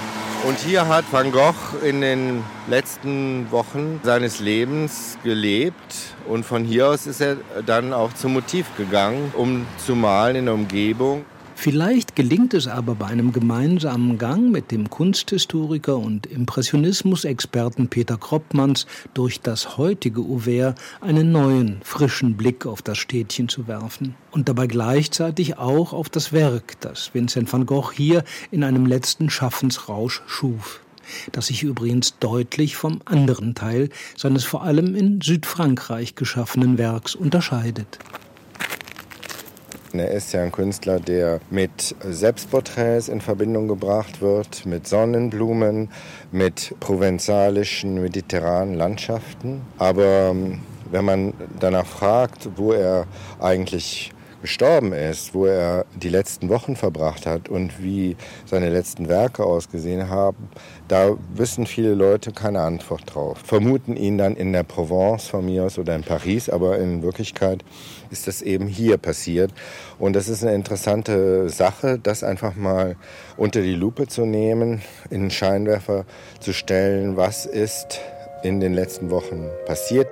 Und hier hat Van Gogh in den letzten Wochen seines Lebens gelebt und von hier aus ist er dann auch zum Motiv gegangen, um zu malen in der Umgebung. Vielleicht gelingt es aber bei einem gemeinsamen Gang mit dem Kunsthistoriker und Impressionismusexperten Peter Kroppmanns durch das heutige Auvers einen neuen, frischen Blick auf das Städtchen zu werfen und dabei gleichzeitig auch auf das Werk, das Vincent van Gogh hier in einem letzten Schaffensrausch schuf das sich übrigens deutlich vom anderen Teil seines vor allem in Südfrankreich geschaffenen Werks unterscheidet. Er ist ja ein Künstler, der mit Selbstporträts in Verbindung gebracht wird, mit Sonnenblumen, mit provenzalischen, mediterranen Landschaften. Aber ähm, wenn man danach fragt, wo er eigentlich gestorben ist, wo er die letzten Wochen verbracht hat und wie seine letzten Werke ausgesehen haben, da wissen viele Leute keine Antwort drauf. Vermuten ihn dann in der Provence von mir aus oder in Paris, aber in Wirklichkeit ist das eben hier passiert. Und das ist eine interessante Sache, das einfach mal unter die Lupe zu nehmen, in den Scheinwerfer zu stellen, was ist in den letzten Wochen passiert.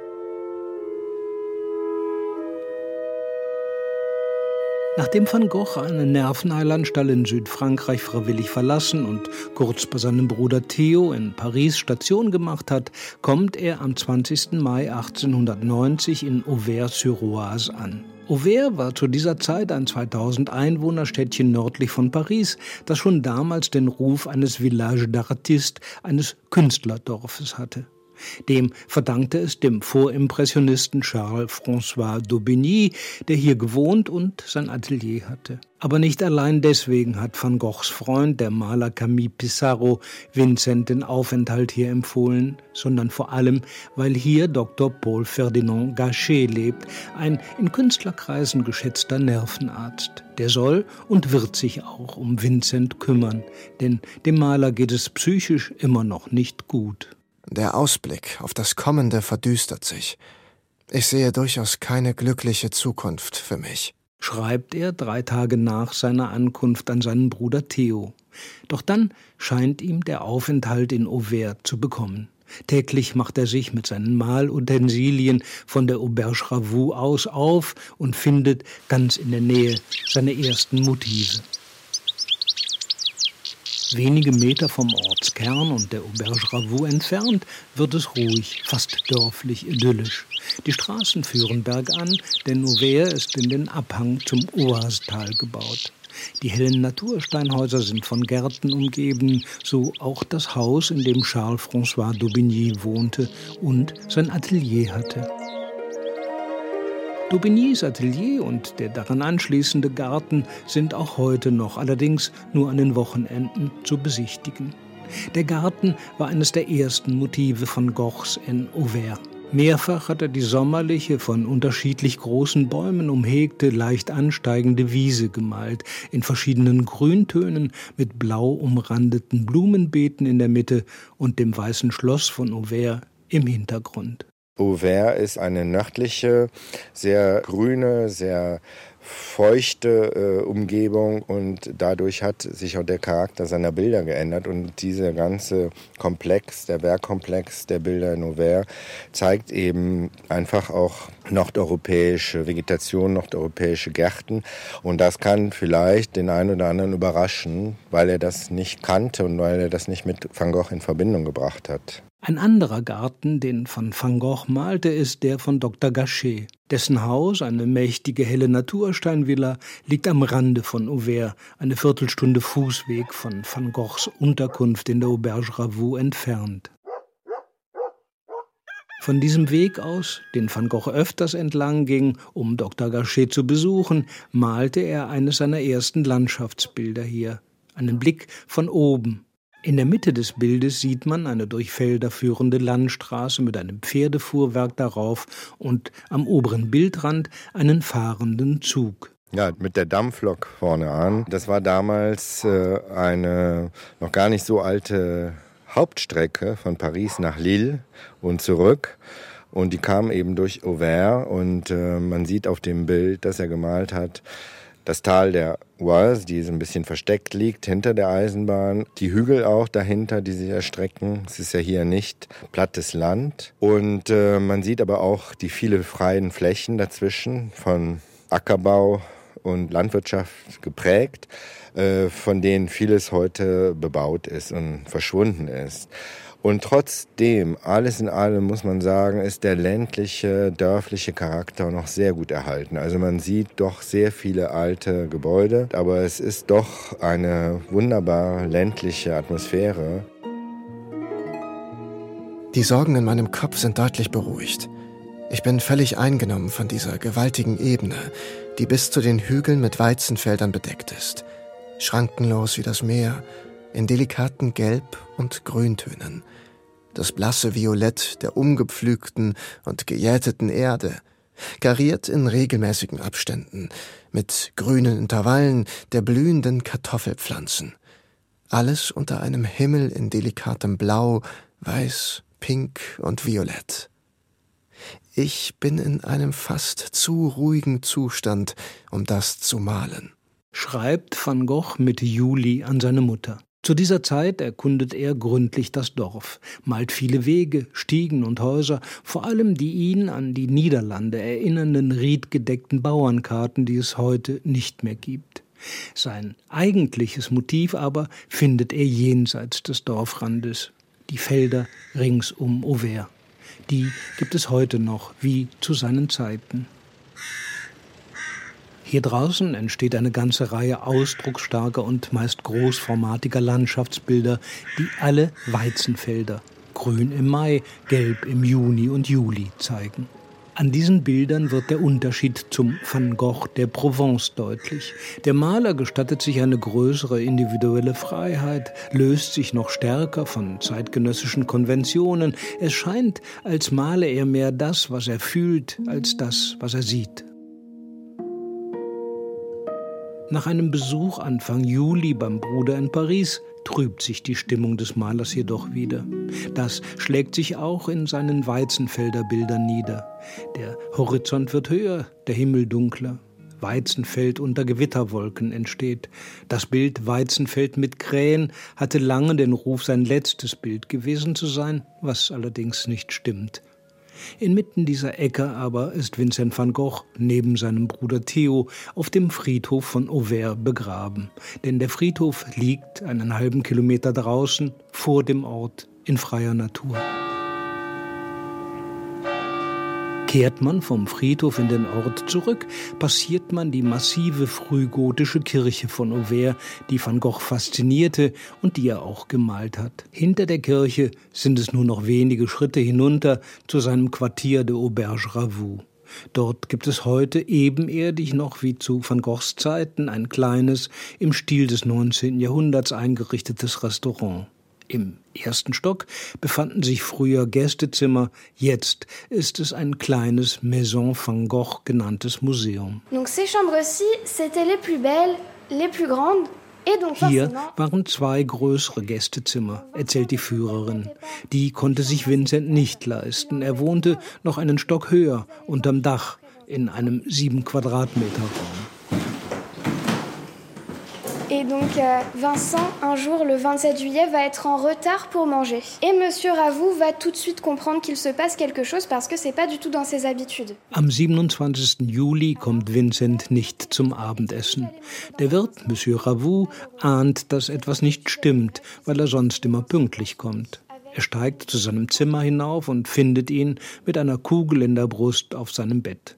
Nachdem van Gogh eine Nervenheilanstalt in Südfrankreich freiwillig verlassen und kurz bei seinem Bruder Theo in Paris Station gemacht hat, kommt er am 20. Mai 1890 in Auvers-sur-Oise an. Auvers war zu dieser Zeit ein 2000 Einwohnerstädtchen nördlich von Paris, das schon damals den Ruf eines Village d'Artiste, eines Künstlerdorfes hatte. Dem verdankte es dem Vorimpressionisten Charles François d'Aubigny, der hier gewohnt und sein Atelier hatte. Aber nicht allein deswegen hat Van Goghs Freund, der Maler Camille Pissarro, Vincent den Aufenthalt hier empfohlen, sondern vor allem, weil hier Dr. Paul Ferdinand Gachet lebt, ein in Künstlerkreisen geschätzter Nervenarzt. Der soll und wird sich auch um Vincent kümmern, denn dem Maler geht es psychisch immer noch nicht gut. Der Ausblick auf das Kommende verdüstert sich. Ich sehe durchaus keine glückliche Zukunft für mich. Schreibt er drei Tage nach seiner Ankunft an seinen Bruder Theo. Doch dann scheint ihm der Aufenthalt in Auvers zu bekommen. Täglich macht er sich mit seinen Malutensilien von der Auberge Ravoux aus auf und findet ganz in der Nähe seine ersten Motive. Wenige Meter vom Ortskern und der Auberge Ravoux entfernt wird es ruhig, fast dörflich idyllisch. Die Straßen führen bergan, denn Auvers ist in den Abhang zum Oasetal gebaut. Die hellen Natursteinhäuser sind von Gärten umgeben, so auch das Haus, in dem Charles-François d'Aubigny wohnte und sein Atelier hatte. Daubignys Atelier und der daran anschließende Garten sind auch heute noch, allerdings nur an den Wochenenden, zu besichtigen. Der Garten war eines der ersten Motive von Gochs in Auvers. Mehrfach hat er die sommerliche, von unterschiedlich großen Bäumen umhegte, leicht ansteigende Wiese gemalt, in verschiedenen Grüntönen mit blau umrandeten Blumenbeeten in der Mitte und dem weißen Schloss von Auvers im Hintergrund. Auvers ist eine nördliche, sehr grüne, sehr feuchte äh, Umgebung und dadurch hat sich auch der Charakter seiner Bilder geändert und dieser ganze Komplex, der Bergkomplex der Bilder in Auvers zeigt eben einfach auch nordeuropäische Vegetation, nordeuropäische Gärten und das kann vielleicht den einen oder anderen überraschen, weil er das nicht kannte und weil er das nicht mit Van Gogh in Verbindung gebracht hat. Ein anderer Garten, den von Van Gogh malte, ist der von Dr. Gachet. Dessen Haus, eine mächtige helle Natursteinvilla, liegt am Rande von Auvers, eine Viertelstunde Fußweg von Van Goghs Unterkunft in der Auberge Ravoux entfernt. Von diesem Weg aus, den Van Gogh öfters entlang ging, um Dr. Gachet zu besuchen, malte er eines seiner ersten Landschaftsbilder hier. Einen Blick von oben in der Mitte des Bildes sieht man eine durch Felder führende Landstraße mit einem Pferdefuhrwerk darauf und am oberen Bildrand einen fahrenden Zug. Ja, mit der Dampflok vorne an. Das war damals äh, eine noch gar nicht so alte Hauptstrecke von Paris nach Lille und zurück. Und die kam eben durch Auvers und äh, man sieht auf dem Bild, das er gemalt hat, das Tal der Oise, die so ein bisschen versteckt liegt hinter der Eisenbahn, die Hügel auch dahinter, die sich erstrecken. Es ist ja hier nicht plattes Land. Und äh, man sieht aber auch die viele freien Flächen dazwischen von Ackerbau und Landwirtschaft geprägt, äh, von denen vieles heute bebaut ist und verschwunden ist. Und trotzdem, alles in allem muss man sagen, ist der ländliche, dörfliche Charakter noch sehr gut erhalten. Also man sieht doch sehr viele alte Gebäude, aber es ist doch eine wunderbar ländliche Atmosphäre. Die Sorgen in meinem Kopf sind deutlich beruhigt. Ich bin völlig eingenommen von dieser gewaltigen Ebene, die bis zu den Hügeln mit Weizenfeldern bedeckt ist. Schrankenlos wie das Meer, in delikaten Gelb- und Grüntönen das blasse Violett der umgepflügten und gejäteten Erde, kariert in regelmäßigen Abständen, mit grünen Intervallen der blühenden Kartoffelpflanzen. Alles unter einem Himmel in delikatem Blau, Weiß, Pink und Violett. Ich bin in einem fast zu ruhigen Zustand, um das zu malen. Schreibt van Gogh mit Juli an seine Mutter. Zu dieser Zeit erkundet er gründlich das Dorf, malt viele Wege, Stiegen und Häuser, vor allem die ihn an die Niederlande erinnernden riedgedeckten Bauernkarten, die es heute nicht mehr gibt. Sein eigentliches Motiv aber findet er jenseits des Dorfrandes, die Felder rings um Auvers. Die gibt es heute noch, wie zu seinen Zeiten. Hier draußen entsteht eine ganze Reihe ausdrucksstarker und meist großformatiger Landschaftsbilder, die alle Weizenfelder, grün im Mai, gelb im Juni und Juli zeigen. An diesen Bildern wird der Unterschied zum Van Gogh der Provence deutlich. Der Maler gestattet sich eine größere individuelle Freiheit, löst sich noch stärker von zeitgenössischen Konventionen. Es scheint, als male er mehr das, was er fühlt, als das, was er sieht. Nach einem Besuch Anfang Juli beim Bruder in Paris trübt sich die Stimmung des Malers jedoch wieder. Das schlägt sich auch in seinen Weizenfelderbildern nieder. Der Horizont wird höher, der Himmel dunkler. Weizenfeld unter Gewitterwolken entsteht. Das Bild Weizenfeld mit Krähen hatte lange den Ruf, sein letztes Bild gewesen zu sein, was allerdings nicht stimmt. Inmitten dieser Ecke aber ist Vincent van Gogh neben seinem Bruder Theo auf dem Friedhof von Auvers begraben. Denn der Friedhof liegt einen halben Kilometer draußen vor dem Ort in freier Natur. Kehrt man vom Friedhof in den Ort zurück, passiert man die massive frühgotische Kirche von Auvers, die Van Gogh faszinierte und die er auch gemalt hat. Hinter der Kirche sind es nur noch wenige Schritte hinunter zu seinem Quartier de Auberge Ravoux. Dort gibt es heute ebenerdig noch wie zu Van Goghs Zeiten ein kleines, im Stil des 19. Jahrhunderts eingerichtetes Restaurant. Im ersten Stock befanden sich früher Gästezimmer, jetzt ist es ein kleines Maison Van Gogh genanntes Museum. Hier waren zwei größere Gästezimmer, erzählt die Führerin. Die konnte sich Vincent nicht leisten. Er wohnte noch einen Stock höher, unterm Dach, in einem sieben Quadratmeter Raum. Donc euh, Vincent, un jour, le 27 juillet, va être en retard pour manger. Et Monsieur Ravoux va tout de suite comprendre qu'il se passe quelque chose parce que c'est pas du tout dans ses habitudes. Am 27. Juli kommt Vincent nicht zum Abendessen. Der Wirt, Monsieur Ravoux, ahnt, dass etwas nicht stimmt, weil er sonst immer pünktlich kommt. Er steigt zu seinem Zimmer hinauf und findet ihn mit einer Kugel in der Brust auf seinem Bett.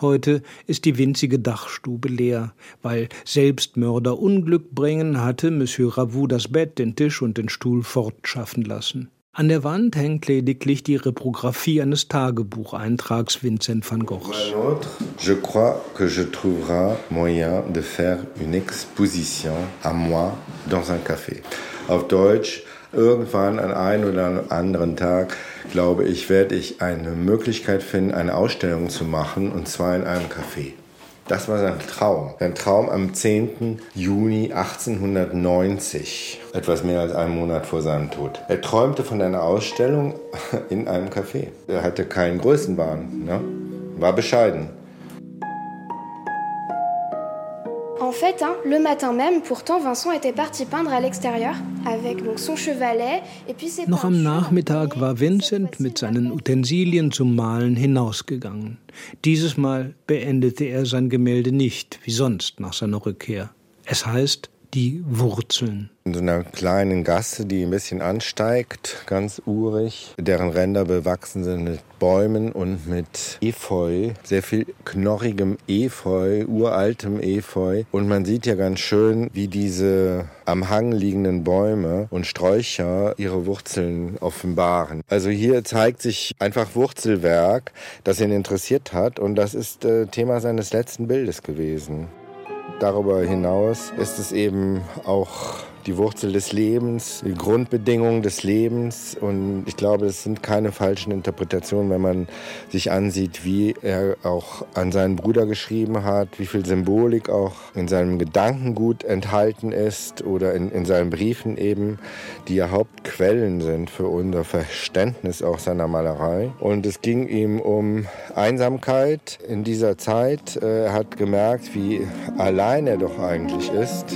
Heute ist die winzige Dachstube leer, weil Selbstmörder Unglück bringen, hatte Monsieur Ravoux das Bett, den Tisch und den Stuhl fortschaffen lassen. An der Wand hängt lediglich die Reprographie eines Tagebucheintrags Vincent van Goghs. Je crois que je trouverai moyen de faire une exposition à moi dans un café. Auf Deutsch, irgendwann an einem oder anderen Tag, glaube ich, werde ich eine Möglichkeit finden, eine Ausstellung zu machen, und zwar in einem Café. Das war sein Traum. Sein Traum am 10. Juni 1890, etwas mehr als einen Monat vor seinem Tod. Er träumte von einer Ausstellung in einem Café. Er hatte keinen Größenwahn, ne? war bescheiden. Fait, hein, le matin même, pourtant, Vincent était parti peindre à l'extérieur avec donc son chevalet et puis ses Noch am. Nachmittag war Vincent mit seinen Utensilien zum Malen hinausgegangen. Dieses Mal beendete er sein Gemälde nicht, wie sonst nach seiner Rückkehr. Es heißt die Wurzeln. In so einer kleinen Gasse, die ein bisschen ansteigt, ganz urig, deren Ränder bewachsen sind mit Bäumen und mit Efeu, sehr viel knorrigem Efeu, uraltem Efeu. Und man sieht ja ganz schön, wie diese am Hang liegenden Bäume und Sträucher ihre Wurzeln offenbaren. Also hier zeigt sich einfach Wurzelwerk, das ihn interessiert hat und das ist äh, Thema seines letzten Bildes gewesen. Darüber hinaus ist es eben auch die Wurzel des Lebens, die Grundbedingung des Lebens. Und ich glaube, es sind keine falschen Interpretationen, wenn man sich ansieht, wie er auch an seinen Bruder geschrieben hat, wie viel Symbolik auch in seinem Gedankengut enthalten ist oder in, in seinen Briefen eben, die ja Hauptquellen sind für unser Verständnis auch seiner Malerei. Und es ging ihm um Einsamkeit in dieser Zeit. Äh, Er hat gemerkt, wie allein er doch eigentlich ist.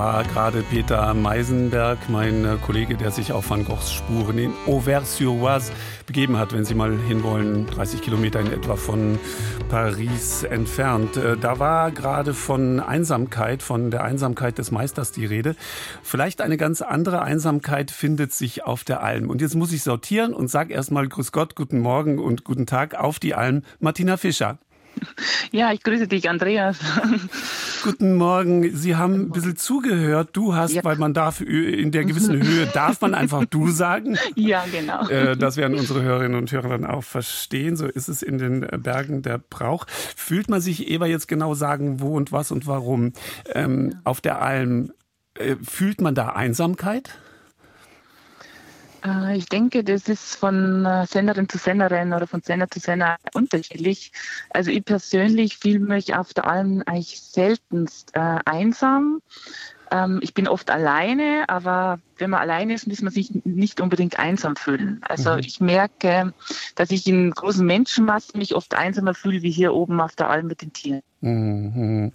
War gerade Peter Meisenberg, mein äh, Kollege, der sich auf Van Goghs Spuren in Auvers-sur-Oise begeben hat, wenn Sie mal hinwollen, 30 Kilometer in etwa von Paris entfernt. Äh, Da war gerade von Einsamkeit, von der Einsamkeit des Meisters die Rede. Vielleicht eine ganz andere Einsamkeit findet sich auf der Alm. Und jetzt muss ich sortieren und sage erstmal Grüß Gott, guten Morgen und guten Tag auf die Alm. Martina Fischer. Ja, ich grüße dich, Andreas. Guten Morgen. Sie haben ein bisschen zugehört. Du hast, weil man darf in der gewissen Höhe darf man einfach du sagen. Ja, genau. Äh, Das werden unsere Hörerinnen und Hörer dann auch verstehen. So ist es in den Bergen der Brauch. Fühlt man sich, Eva, jetzt genau sagen, wo und was und warum? Ähm, auf der Alm, äh, fühlt man da Einsamkeit? Äh, Ich denke, das ist von äh, Senderin zu Senderin oder von Sender zu Sender unterschiedlich. Also ich persönlich fühle mich auf der Alm eigentlich seltenst äh, einsam. Ähm, ich bin oft alleine, aber wenn man alleine ist, muss man sich nicht unbedingt einsam fühlen. Also Mhm. ich merke, dass ich in großen Menschenmassen mich oft einsamer fühle wie hier oben auf der Alm mit den Tieren. Mhm.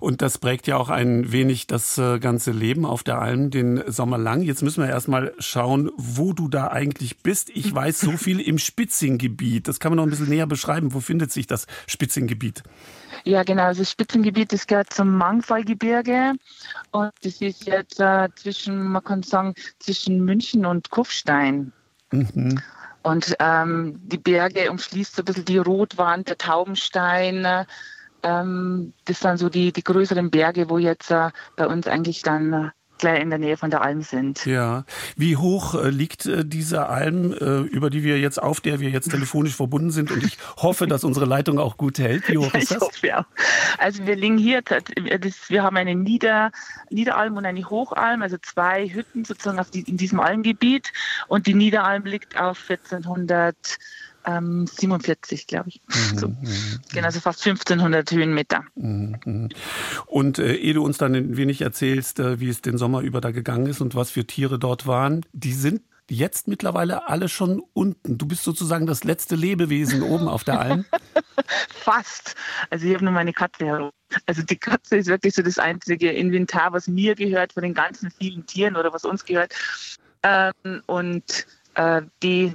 Und das prägt ja auch ein wenig das äh, ganze Leben auf der Alm den Sommer lang. Jetzt müssen wir erstmal schauen, wo du da eigentlich bist. Ich weiß so viel im Spitzinggebiet. Das kann man noch ein bisschen näher beschreiben. Wo findet sich das Spitzinggebiet? Ja, genau. Also das Spitzengebiet, das gehört zum Mangfallgebirge und das ist jetzt äh, zwischen, man kann sagen, zwischen München und Kufstein. Mhm. Und ähm, die Berge umschließt so ein bisschen die Rotwand, der Taubenstein. äh, Ähm, das sind so die, die größeren Berge, wo jetzt äh, bei uns eigentlich dann gleich in der Nähe von der Alm sind. Ja. Wie hoch äh, liegt äh, diese Alm, äh, über die wir jetzt, auf der wir jetzt telefonisch verbunden sind? Und ich hoffe, dass unsere Leitung auch gut hält. Wie hoch Ja, ist ich das? hoffe auch. Also wir liegen hier, wir haben eine Nieder, Niederalm und eine Hochalm, also zwei Hütten sozusagen die, in diesem Almgebiet. Und die Niederalm liegt auf 1447, glaube ich. So. Genau, also fast 1500 Höhenmeter. Mhm. Und äh, ehe du uns dann ein wenig erzählst, äh, wie es den Sommer über da gegangen ist und was für Tiere dort waren, die sind jetzt mittlerweile alle schon unten. Du bist sozusagen das letzte Lebewesen oben auf der Alm. Fast. Also ich habe nur meine Katze herum. Also die Katze ist wirklich so das einzige Inventar, was mir gehört von den ganzen vielen Tieren oder was uns gehört. Ähm, und äh, die,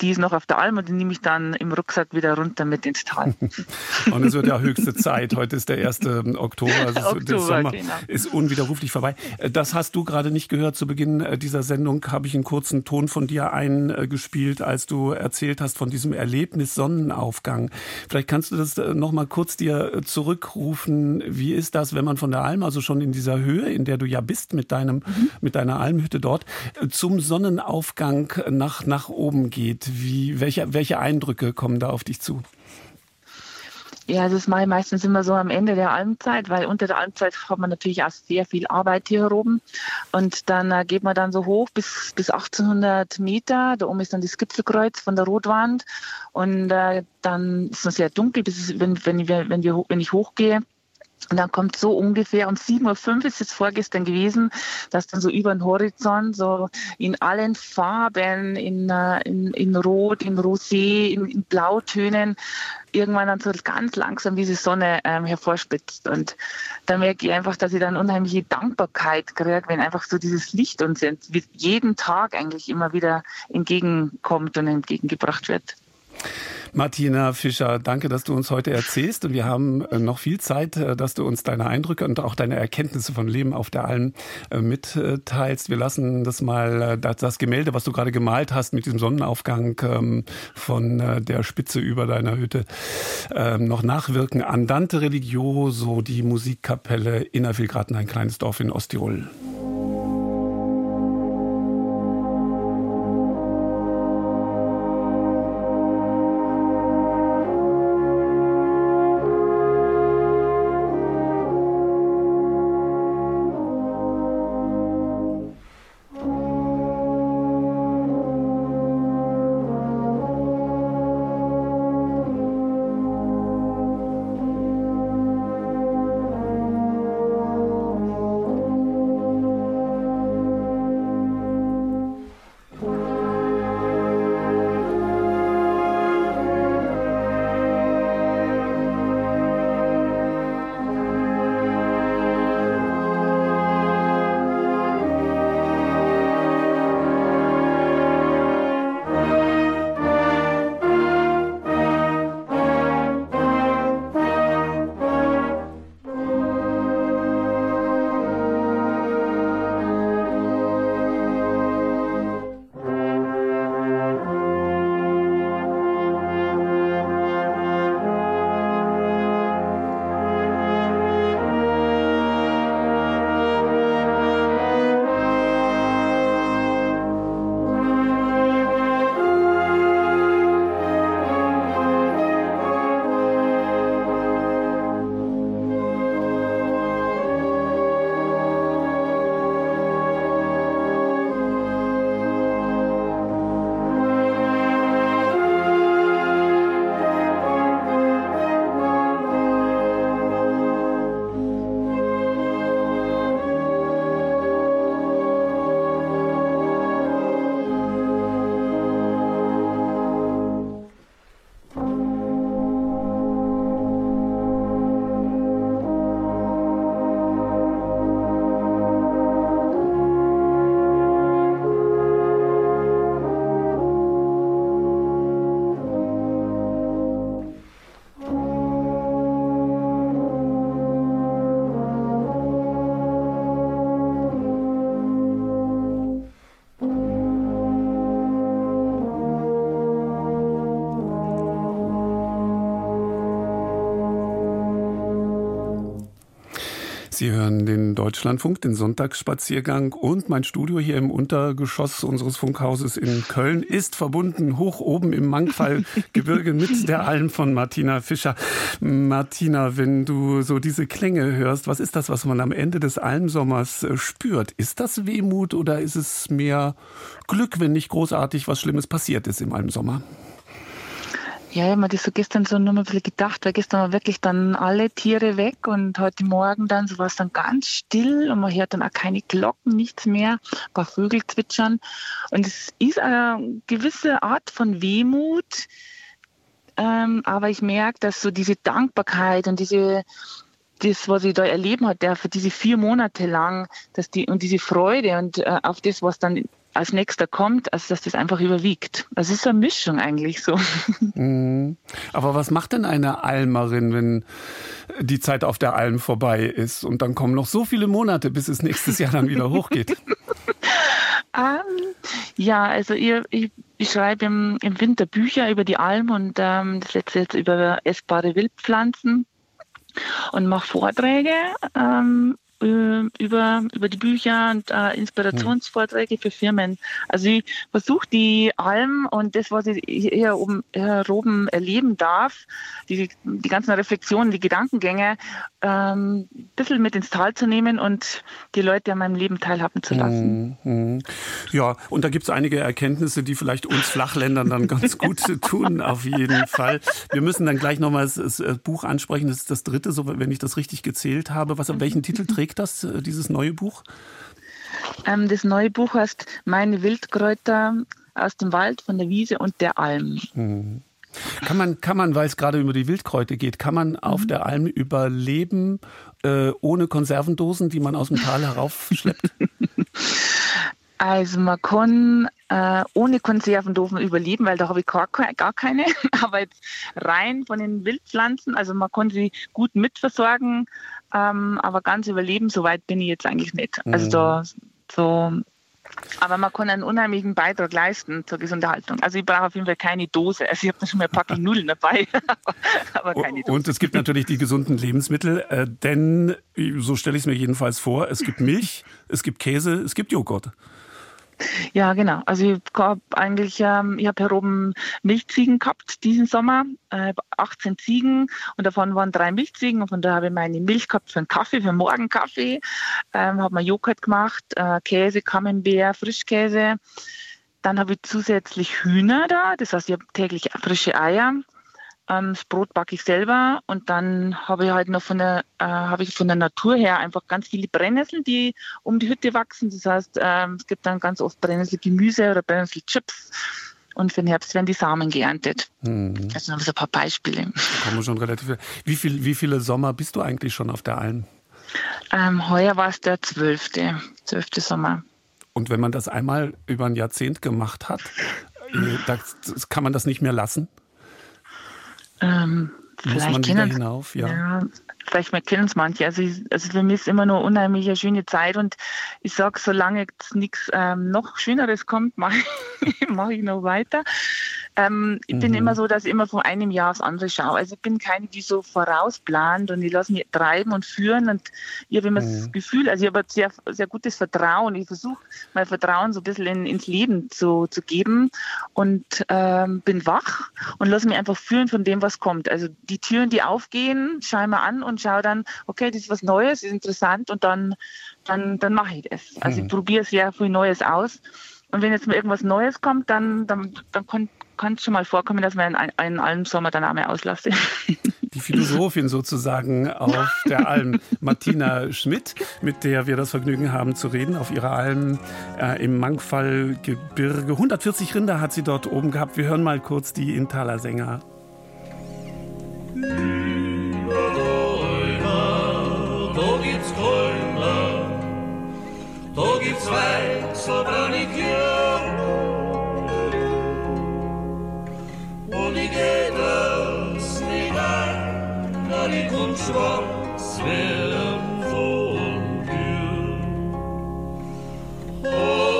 die ist noch auf der Alm und die nehme ich dann im Rucksack wieder runter mit ins Tal. Und es wird ja höchste Zeit. Heute ist der 1. Oktober. Also es- der Oktober, Sommer genau. ist unwiderruflich vorbei. Äh, Das hast du gerade nicht gehört. Zu Beginn äh, dieser Sendung habe ich einen kurzen Ton von dir eingespielt, als du erzählt hast von diesem Erlebnis Sonnenaufgang. Vielleicht kannst du das äh, noch mal kurz dir zurückrufen. Wie ist das, wenn man von der Alm, also schon in dieser Höhe, in der du ja bist mit deinem, mit deiner Almhütte dort, zum Sonnenaufgang nach, nach oben geht? Wie, welche, welche Eindrücke kommen da auf dich zu? Ja, das mache ich meistens immer so am Ende der Almzeit, weil unter der Almzeit hat man natürlich auch sehr viel Arbeit hier oben. Und dann äh, geht man dann so hoch bis, bis 1800 Meter. Da oben ist dann das Gipfelkreuz von der Rotwand. Und äh, dann ist es sehr dunkel, bis es, wenn, wenn, wir, wenn, wir, wenn ich hochgehe. Und dann kommt so ungefähr um 7.05 Uhr ist es vorgestern gewesen, dass dann so über den Horizont so in allen Farben, in, äh, in, in Rot, in Rosé, in, in Blautönen, irgendwann dann so ganz langsam diese Sonne ähm, hervorspitzt. Und da merke ich einfach, dass ich dann unheimliche Dankbarkeit kriege, wenn einfach so dieses Licht uns jeden Tag eigentlich immer wieder entgegenkommt und entgegengebracht wird. Martina Fischer, danke, dass du uns heute erzählst. Und wir haben äh, noch viel Zeit, äh, dass du uns deine Eindrücke und auch deine Erkenntnisse von Leben auf der Alm äh, mitteilst. Wir lassen das mal, das, Gemälde, was du gerade gemalt hast mit diesem Sonnenaufgang ähm, von der Spitze über deiner Hütte, ähm, noch nachwirken. Andante Religioso, die Musikkapelle Innervillgraten, ein kleines Dorf in Osttirol. Sie hören den Deutschlandfunk, den Sonntagsspaziergang und mein Studio hier im Untergeschoss unseres Funkhauses in Köln ist verbunden hoch oben im Mangfallgebirge mit der Alm von Martina Fischer. Martina, wenn du so diese Klänge hörst, was ist das, was man am Ende des Almsommers äh, spürt? Ist das Wehmut oder ist es mehr Glück, wenn nicht großartig was Schlimmes passiert ist im Almsommer? Ja, ich habe mir das so gestern so nur mal ein bisschen gedacht, weil gestern waren wirklich dann alle Tiere weg und heute Morgen dann, so war es dann ganz still und man hört dann auch keine Glocken, nichts mehr, ein paar Vögel zwitschern. Und es ist eine gewisse Art von Wehmut, ähm, aber ich merke, dass so diese Dankbarkeit und diese das, was ich da erleben hat, der für diese vier Monate lang, dass die und diese Freude und äh, auf das, was dann als nächster kommt, also dass das einfach überwiegt. Das ist eine Mischung eigentlich so. Mhm. Aber was macht denn eine Almerin, wenn die Zeit auf der Alm vorbei ist und dann kommen noch so viele Monate, bis es nächstes Jahr dann wieder hochgeht? Ähm, ja, also ihr, ich, ich schreibe im, im Winter Bücher über die Alm und ähm, das letzte jetzt über essbare Wildpflanzen und mache Vorträge ähm, äh, über, über die Bücher und äh, Inspirationsvorträge für Firmen. Also ich versuche die Alm und das, was ich hier oben, hier oben erleben darf, die, die ganzen Reflexionen, die Gedankengänge, ähm, ein bisschen mit ins Tal zu nehmen und die Leute an meinem Leben teilhaben zu lassen. Mhm. Ja, und da gibt es einige Erkenntnisse, die vielleicht uns Flachländern dann ganz gut tun, auf jeden Fall. Wir müssen dann gleich nochmal das, das Buch ansprechen. Das ist das dritte, so, wenn ich das richtig gezählt habe. Was, welchen Titel trägt das, äh, dieses neue Buch? Ähm, das neue Buch heißt Meine Wildkräuter aus dem Wald, von der Wiese und der Alm. Mhm. Kann man, kann man, weil es gerade über die Wildkräuter geht, kann man auf der Alm überleben äh, ohne Konservendosen, die man aus dem Tal heraufschleppt? Also man kann äh, ohne Konservendosen überleben, weil da habe ich gar, gar keine. Aber jetzt rein von den Wildpflanzen, also man kann sie gut mitversorgen, ähm, aber ganz überleben, so weit bin ich jetzt eigentlich nicht. Also Mhm. da so. Aber man kann einen unheimlichen Beitrag leisten zur Gesunderhaltung. Also ich brauche auf jeden Fall keine Dose. Also ich habe schon mal ein Packung Nudeln dabei, aber keine Dose. Und es gibt natürlich die gesunden Lebensmittel, äh, denn so stelle ich es mir jedenfalls vor, es gibt Milch, es gibt Käse, es gibt Joghurt. Ja, genau. Also ich habe eigentlich, ähm, ich habe hier oben Milchziegen gehabt diesen Sommer, äh, 18 Ziegen und davon waren drei Milchziegen und von da habe ich meine Milch gehabt für einen Kaffee, für einen Morgenkaffee, ähm, habe mir Joghurt gemacht, äh, Käse, Camembert, Frischkäse. Dann habe ich zusätzlich Hühner da, das heißt, ich habe täglich frische Eier. Ähm, das Brot backe ich selber und dann habe ich halt noch von der, äh, habe ich von der Natur her einfach ganz viele Brennnesseln, die um die Hütte wachsen. Das heißt, ähm, es gibt dann ganz oft Brennnesselgemüse oder Brennnesselchips und für den Herbst werden die Samen geerntet. Hm. Das sind so ein paar Beispiele. Da kommen schon relativ viel. Wie, viel. wie viele Sommer bist du eigentlich schon auf der Alm? Ähm, heuer war es der zwölfte, zwölfte Sommer. Und wenn man das einmal über ein Jahrzehnt gemacht hat, äh, das kann man das nicht mehr lassen? Ähm, vielleicht kennen hinauf? Ja. Ja, vielleicht kennen es manche. Also, ich, also für mich ist immer nur unheimlich eine schöne Zeit und ich sage, solange nichts ähm, noch Schöneres kommt, mache ich, mach ich noch weiter. Ähm, ich bin Mhm. immer so, dass ich immer von einem Jahr aufs andere schaue. Also ich bin keine, die so vorausplant und ich lasse mich treiben und führen und ich habe immer das Mhm. Gefühl, also ich habe ein sehr, sehr gutes Vertrauen. Ich versuche mein Vertrauen so ein bisschen in, ins Leben zu, zu geben und ähm, bin wach und lasse mich einfach führen von dem, was kommt. Also die Türen, die aufgehen, schaue ich mir an und schaue dann, okay, das ist was Neues, ist interessant und dann, dann, dann mache ich das. Also Mhm. ich probiere sehr viel Neues aus. Und wenn jetzt mal irgendwas Neues kommt, dann, dann, dann kann es schon mal vorkommen, dass man einen, einen allen Sommer dann auch mal auslasse. Die Philosophin sozusagen auf der Alm, Martina Schmidt, mit der wir das Vergnügen haben zu reden, auf ihrer Alm äh, im Mangfallgebirge. 140 Rinder hat sie dort oben gehabt. Wir hören mal kurz die Intaler Sänger. Da gibt's Kräuter, da gibt's na die kommt schwarz werden von dir.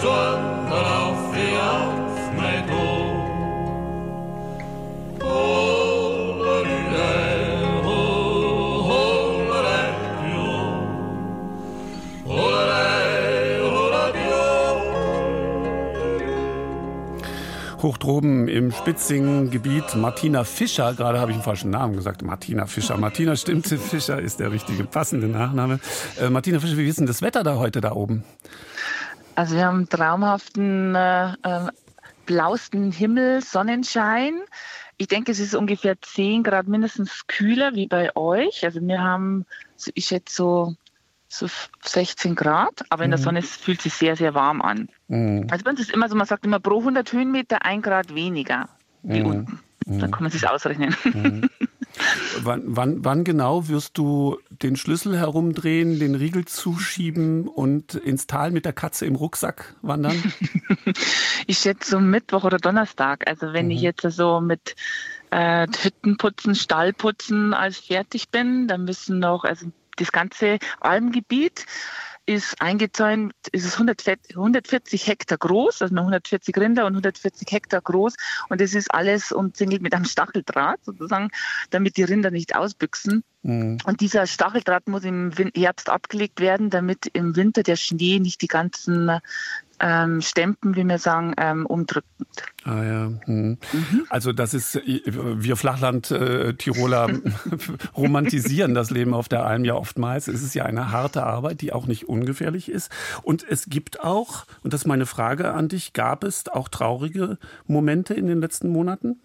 Du stunden auf wie auf mein Tod. Hollerei, ho, hollerei, jo. Hollerei, hollerei, Hoch droben im Spitzingengebiet Martina Fischer, gerade habe ich einen falschen Namen gesagt, Martina Fischer. Martina Stimmte Fischer ist der richtige passende Nachname. Äh, Martina Fischer, wie ist denn das Wetter da heute da oben? Also wir haben traumhaften äh, äh, blausten Himmel, Sonnenschein. Ich denke, es ist ungefähr 10 Grad mindestens kühler wie bei euch. Also wir haben, so- ich schätze so, so 16 Grad, aber in der Mhm. Sonne fühlt sich sehr, sehr warm an. Mhm. Also bei uns ist immer so, man sagt immer pro 100 Höhenmeter ein Grad weniger wie Mhm. unten. Da kann man sich ausrechnen. Wann, wann, wann genau wirst du den Schlüssel herumdrehen, den Riegel zuschieben und ins Tal mit der Katze im Rucksack wandern? Ich schätze so Mittwoch oder Donnerstag. Also wenn ich jetzt so mit äh, Hüttenputzen, Stallputzen als fertig bin, dann müssen noch, also das ganze Almgebiet ist eingezäunt, ist es 140 140 Hektar groß, also nur 140 Rinder und 140 Hektar groß. Und das ist alles umzingelt mit einem Stacheldraht sozusagen, damit die Rinder nicht ausbüchsen. Und dieser Stacheldraht muss im Herbst abgelegt werden, damit im Winter der Schnee nicht die ganzen ähm, Stempen, wie wir sagen, ähm, umdrückt. Ah ja. Hm. Also das ist, äh, wir Flachland-Tiroler romantisieren das Leben auf der Alm ja oftmals. Es ist ja eine harte Arbeit, die auch nicht ungefährlich ist. Und es gibt auch, und das ist meine Frage an dich, gab es auch traurige Momente in den letzten Monaten?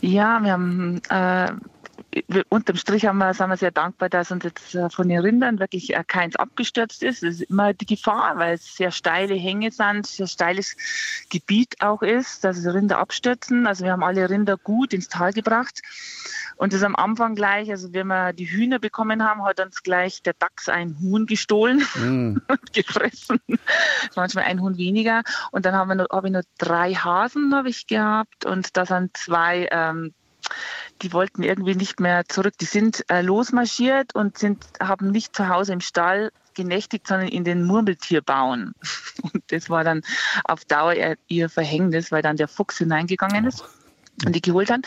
Ja, wir haben äh, unterm Strich haben wir, sind wir sehr dankbar, dass uns jetzt äh, von den Rindern wirklich äh, keins abgestürzt ist. Das ist immer die Gefahr, weil es sehr steile Hänge sind, sehr steiles Gebiet auch ist, dass die Rinder abstürzen. Also wir haben alle Rinder gut ins Tal gebracht. Und das am Anfang gleich, also wenn wir die Hühner bekommen haben, hat uns gleich der Dachs ein Huhn gestohlen und gefressen. Manchmal ein Huhn weniger. Und dann haben wir noch, habe ich noch drei Hasen habe ich gehabt und da sind zwei ähm, die wollten irgendwie nicht mehr zurück. Die sind äh, losmarschiert und sind, haben nicht zu Hause im Stall genächtigt, sondern in den Murmeltierbauen. Und das war dann auf Dauer ihr, Verhängnis, weil dann der Fuchs hineingegangen ist und die geholt hat.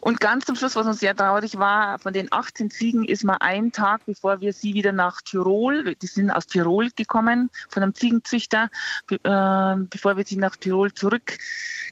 Und ganz zum Schluss, was uns sehr traurig war, von den 18 Ziegen ist mal ein Tag, bevor wir sie wieder nach Tirol, die sind aus Tirol gekommen, von einem Ziegenzüchter, äh, bevor wir sie nach Tirol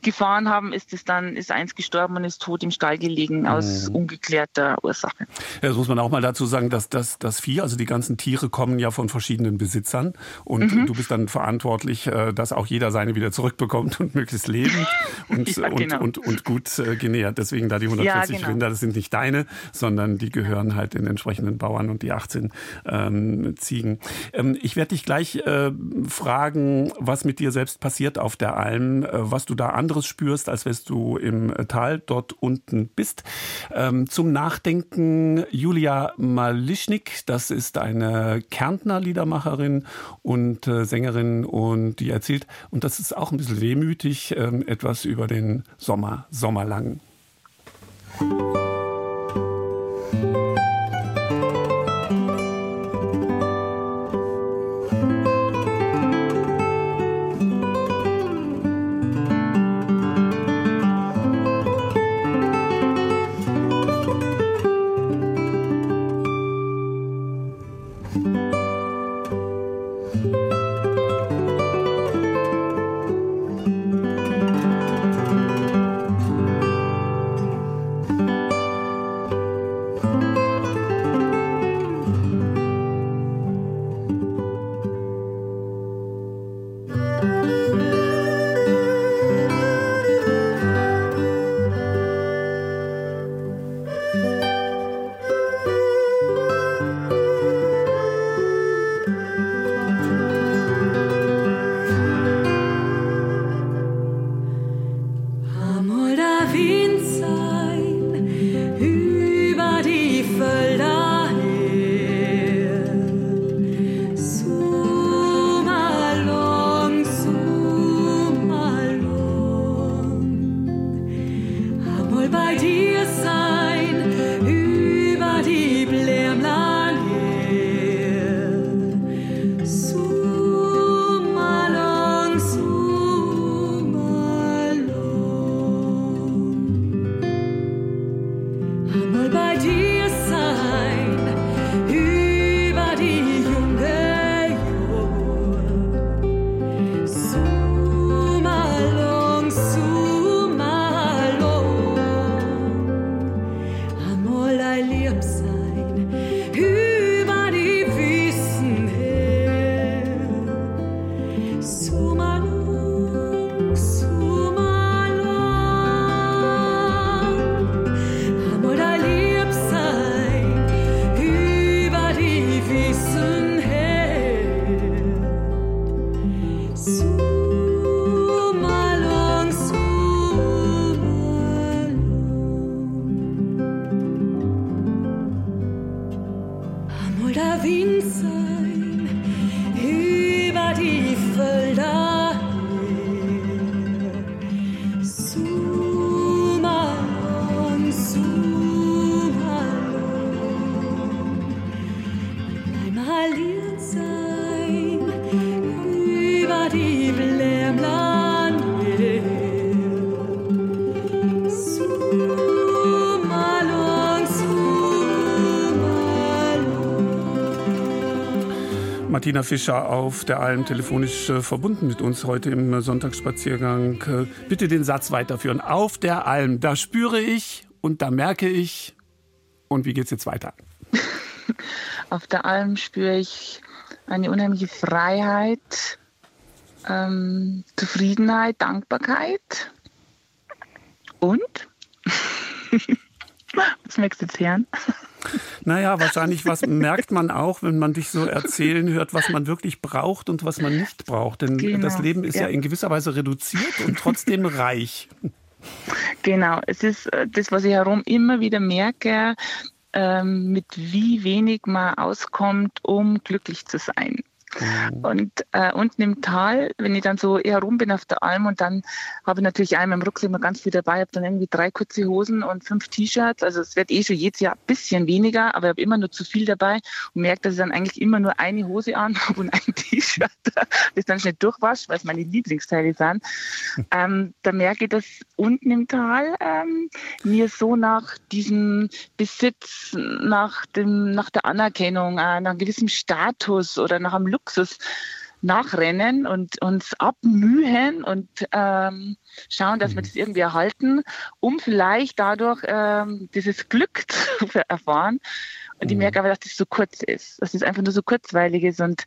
zurückgefahren haben, ist es dann, ist eins gestorben und ist tot im Stall gelegen aus ungeklärter Ursache. Ja, das muss man auch mal dazu sagen, dass das, das Vieh, also die ganzen Tiere kommen ja von verschiedenen Besitzern und Mhm. du bist dann verantwortlich, äh, dass auch jeder seine wieder zurückbekommt und möglichst lebend und, Ja, genau. und, und, und gut äh, genährt. Deswegen da die 140 Ja, genau. Rinder, das sind nicht deine, sondern die gehören halt den entsprechenden Bauern und die 18 ähm, Ziegen. Ähm, ich werde dich gleich äh, fragen, was mit dir selbst passiert auf der Alm, äh, was du da anderes spürst, als wenn du im äh, Tal dort unten bist. Ähm, zum Nachdenken Julia Malischnik, das ist eine Kärntner Liedermacherin und äh, Sängerin und die erzählt, und das ist auch ein bisschen wehmütig, ähm, etwas über den Sommer, Sommerlang. Musik Martina Fischer auf der Alm telefonisch äh, verbunden mit uns heute im äh, Sonntagsspaziergang. Äh, Bitte den Satz weiterführen. Auf der Alm, da spüre ich und da merke ich. Und wie geht's jetzt weiter? Auf der Alm spüre ich eine unheimliche Freiheit, ähm, Zufriedenheit, Dankbarkeit. Und? Was möchtest du jetzt hören? Naja, wahrscheinlich was merkt man auch, wenn man dich so erzählen hört, was man wirklich braucht und was man nicht braucht. Denn Genau, das Leben ist ja. ja. in gewisser Weise reduziert und trotzdem reich. Genau, es ist äh, das, was ich herum immer wieder merke, ähm, mit wie wenig man auskommt, um glücklich zu sein. Und äh, unten im Tal, wenn ich dann so herum bin auf der Alm und dann habe ich natürlich einmal im Rucksack immer ganz viel dabei, habe dann irgendwie drei kurze Hosen und fünf T-Shirts. Also es wird eh schon jedes Jahr ein bisschen weniger, aber ich habe immer nur zu viel dabei und merke, dass ich dann eigentlich immer nur eine Hose an habe und ein T-Shirt, das dann schnell durchwasche, weil es meine Lieblingsteile sind. Ähm, da merke ich, dass unten im Tal ähm, mir so nach diesem Besitz, nach, dem, nach der Anerkennung, äh, nach einem gewissen Status oder nach einem Luxus nachrennen und uns abmühen und ähm, schauen, dass wir das irgendwie erhalten, um vielleicht dadurch ähm, dieses Glück zu erfahren. Und ich merke aber, dass das so kurz ist, dass das einfach nur so kurzweilig ist. Und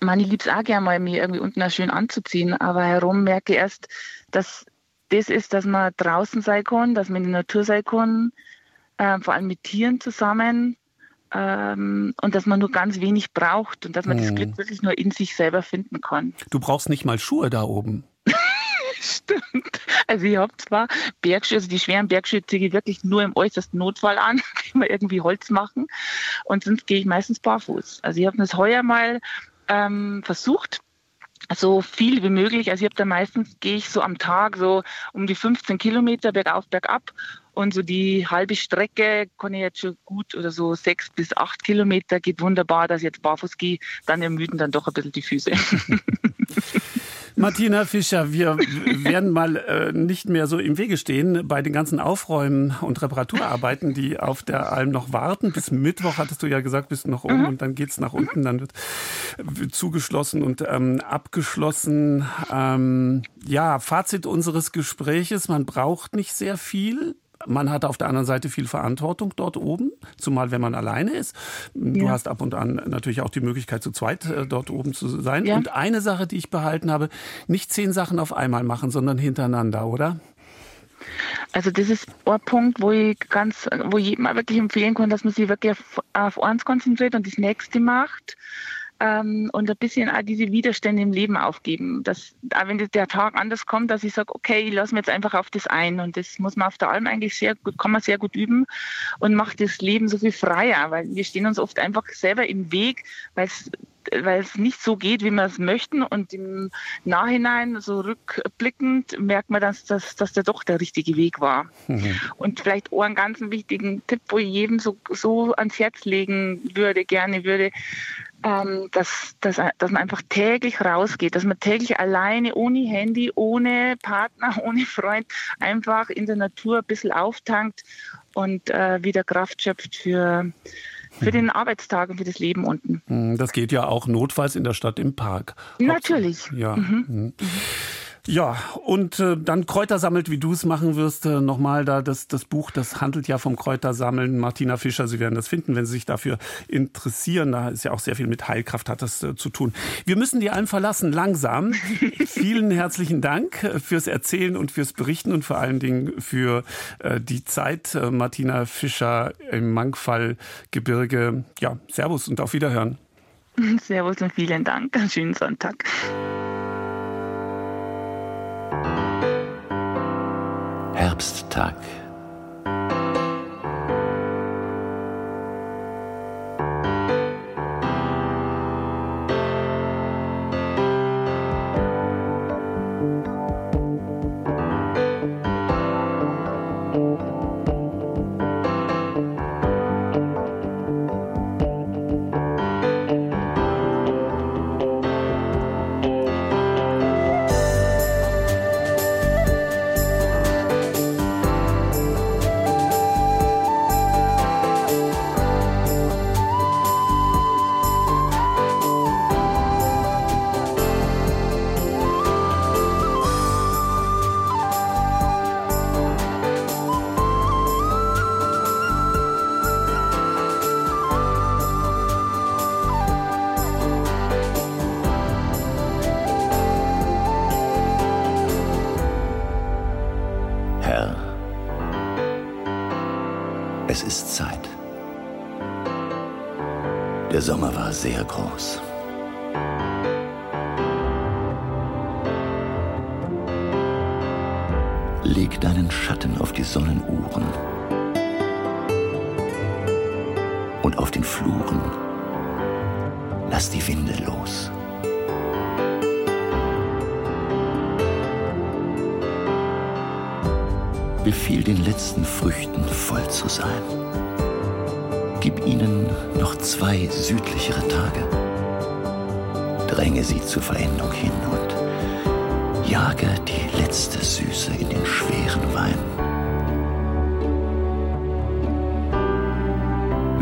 man, ich lieb's auch gerne mal, mir irgendwie unten auch schön anzuziehen, aber herum merke ich erst, dass das ist, dass man draußen sein kann, dass man in der Natur sein kann, äh, vor allem mit Tieren zusammen ähm, und dass man nur ganz wenig braucht und dass man das Mhm. Glück wirklich nur in sich selber finden kann. Du brauchst nicht mal Schuhe da oben. Stimmt. Also ich habe zwar Bergschuhe, also die schweren Bergschuhe ziehe ich wirklich nur im äußersten Notfall an, wenn wir irgendwie Holz machen. Und sonst gehe ich meistens barfuß. Also ich habe das heuer mal ähm, versucht, so viel wie möglich. Also ich habe da meistens gehe ich so am Tag so um die 15 Kilometer bergauf, bergab. Und so die halbe Strecke kann ich jetzt schon gut oder so sechs bis acht Kilometer geht wunderbar, dass ich jetzt barfuß gehe. Dann ermüden dann doch ein bisschen die Füße. Martina Fischer, wir werden mal äh, nicht mehr so im Wege stehen bei den ganzen Aufräumen und Reparaturarbeiten, die auf der Alm noch warten. Bis Mittwoch hattest du ja gesagt, bist du noch oben und dann geht's nach unten, dann wird äh, zugeschlossen und ähm, abgeschlossen. Ähm, ja, Fazit unseres Gespräches, man braucht nicht sehr viel. Man hat auf der anderen Seite viel Verantwortung dort oben, zumal wenn man alleine ist. Du Ja. hast ab und an natürlich auch die Möglichkeit, zu zweit äh, dort oben zu sein. Ja. Und eine Sache, die ich behalten habe, nicht zehn Sachen auf einmal machen, sondern hintereinander, oder? Also das ist ein Punkt, wo ich ganz, wo ich jedem wirklich empfehlen kann, dass man sich wirklich auf, auf eins konzentriert und das nächste macht. Ähm, und ein bisschen auch diese Widerstände im Leben aufgeben. Dass, auch wenn der Tag anders kommt, dass ich sage, okay, ich lasse mich jetzt einfach auf das ein. Und das muss man auf der Alm eigentlich sehr gut, kann man sehr gut üben und macht das Leben so viel freier, weil wir stehen uns oft einfach selber im Weg, weil es weil es nicht so geht, wie wir es möchten. Und im Nachhinein, so rückblickend, merkt man, dass, dass, dass der doch der richtige Weg war. Und vielleicht auch einen ganz wichtigen Tipp, wo ich jedem so, so ans Herz legen würde, gerne würde, ähm, dass, dass, dass man einfach täglich rausgeht, dass man täglich alleine, ohne Handy, ohne Partner, ohne Freund, einfach in der Natur ein bisschen auftankt und äh, wieder Kraft schöpft für, für den Arbeitstag und für das Leben unten. Hm, Das geht ja auch notfalls in der Stadt im Park. Natürlich. Ja. Mhm. mhm. Ja, und äh, dann Kräuter sammelt, wie du es machen wirst. Äh, Nochmal da das, das Buch, das handelt ja vom Kräutersammeln. Martina Fischer, Sie werden das finden, wenn Sie sich dafür interessieren. Da ist ja auch sehr viel mit Heilkraft hat das äh, zu tun. Wir müssen die Alm verlassen, langsam. Vielen herzlichen Dank äh, fürs Erzählen und fürs Berichten und vor allen Dingen für äh, die Zeit. Äh, Martina Fischer im Mangfallgebirge. Ja, Servus und auf Wiederhören. Servus und vielen Dank. Einen schönen Sonntag. Herbsttag.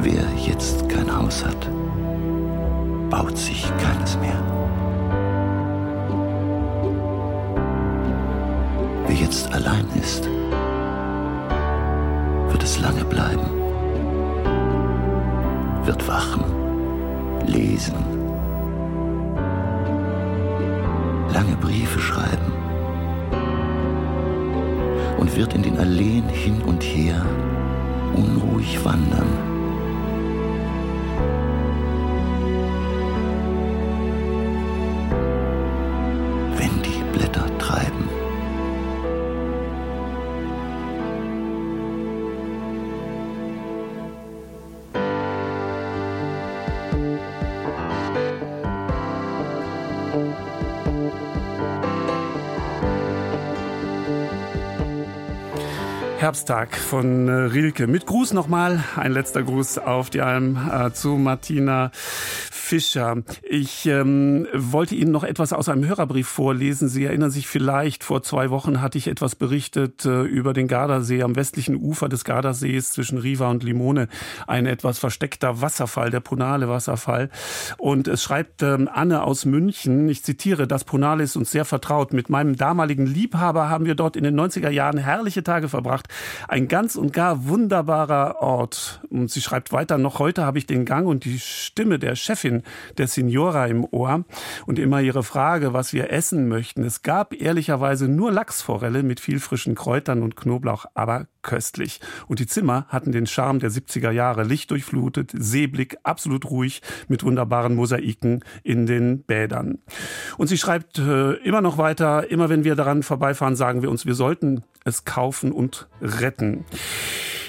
Wer jetzt kein Haus hat, baut sich keines mehr. Wer jetzt allein ist, wird es lange bleiben, wird wachen, lesen, lange Briefe schreiben und wird in den Alleen hin und her unruhig wandern. Herbsttag von äh, Rilke. Mit Gruß nochmal, ein letzter Gruß auf die Alm äh, zu Martina Fischer. Ich ähm, wollte Ihnen noch etwas aus einem Hörerbrief vorlesen. Sie erinnern sich vielleicht, vor zwei Wochen hatte ich etwas berichtet äh, über den Gardasee am westlichen Ufer des Gardasees zwischen Riva und Limone. Ein etwas versteckter Wasserfall, der Punale Wasserfall. Und es schreibt ähm, Anne aus München, ich zitiere, das Punale ist uns sehr vertraut. Mit meinem damaligen Liebhaber haben wir dort in den 90er Jahren herrliche Tage verbracht. Ein ganz und gar wunderbarer Ort. Und sie schreibt weiter, noch heute habe ich den Gang und die Stimme der Chefin der Signora im Ohr und immer ihre Frage, was wir essen möchten. Es gab ehrlicherweise nur Lachsforelle mit viel frischen Kräutern und Knoblauch, aber köstlich. Und die Zimmer hatten den Charme der 70er Jahre, lichtdurchflutet, Seeblick, absolut ruhig, mit wunderbaren Mosaiken in den Bädern. Und sie schreibt äh, immer noch weiter, immer wenn wir daran vorbeifahren, sagen wir uns, wir sollten es kaufen und retten.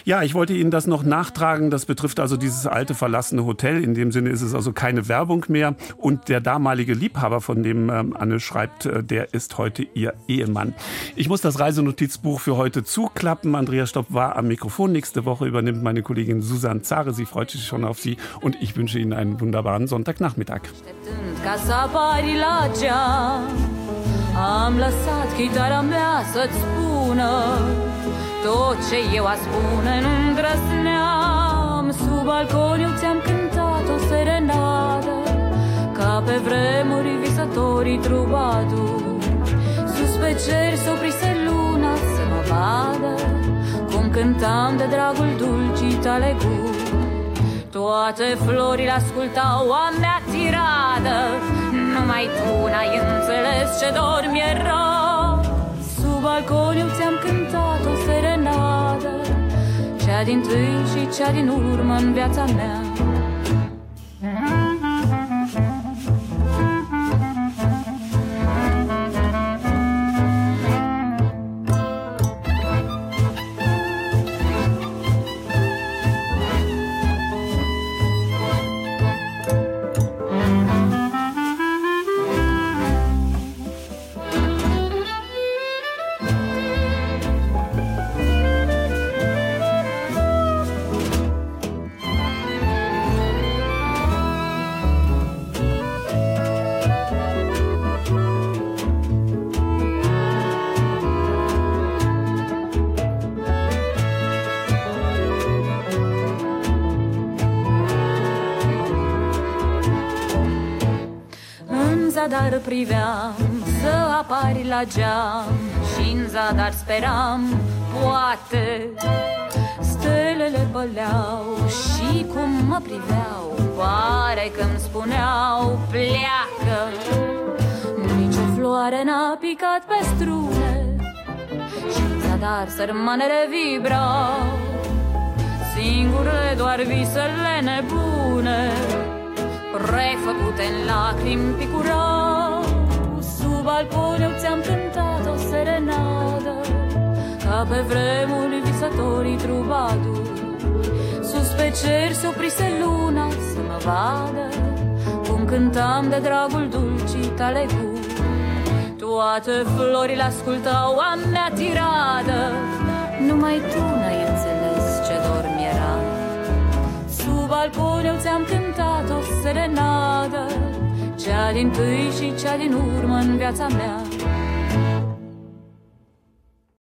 Ja, ich wollte Ihnen das noch nachtragen. Das betrifft also dieses alte verlassene Hotel. In dem Sinne ist es also keine Werbung mehr. Und der damalige Liebhaber, von dem ähm, Anne schreibt, äh, der ist heute ihr Ehemann. Ich muss das Reisenotizbuch für heute zuklappen. Andreas Stopp war am Mikrofon. Nächste Woche übernimmt meine Kollegin Susanne Zare. Sie freut sich schon auf Sie. Und ich wünsche Ihnen einen wunderbaren Sonntagnachmittag. Am lăsat chitara mea să-ți spună Tot ce eu aș spune nu-mi drăsneam Sub balconiu ți-am cântat o serenadă Ca pe vremuri visătorii trubaduri. Sus pe cer se oprise luna să mă vadă Cum cântam de dragul dulcii tale guri toate florile ascultau a mea tiradă Numai tu n-ai înțeles ce dor mi-era Sub balconiu ți-am cântat o serenadă Cea din tâi și cea din urmă în viața mea În zadar priveam să apari la geam. Și în zadar speram, poate Stelele păleau și cum mă priveau Pare că-mi spuneau, pleacă. Nici o floare n-a picat pe strune și în zadar sărmanele vibrau. Singurele doar visele nebune prefăcute în lacrimi picurau. Sub balcone ți-am cântat o serenadă, ca pe vremuri visătorii trubaduri. Sus pe cer se oprise luna să mă vadă, cum cântam de dragul dulcii tale guri. Toate florile ascultau a mea tiradă, numai tu n-ai înțeles ce dor mi-era. Sub balcon eu ți-am cântat o serenadă Cea din tâi și cea din urmă în viața mea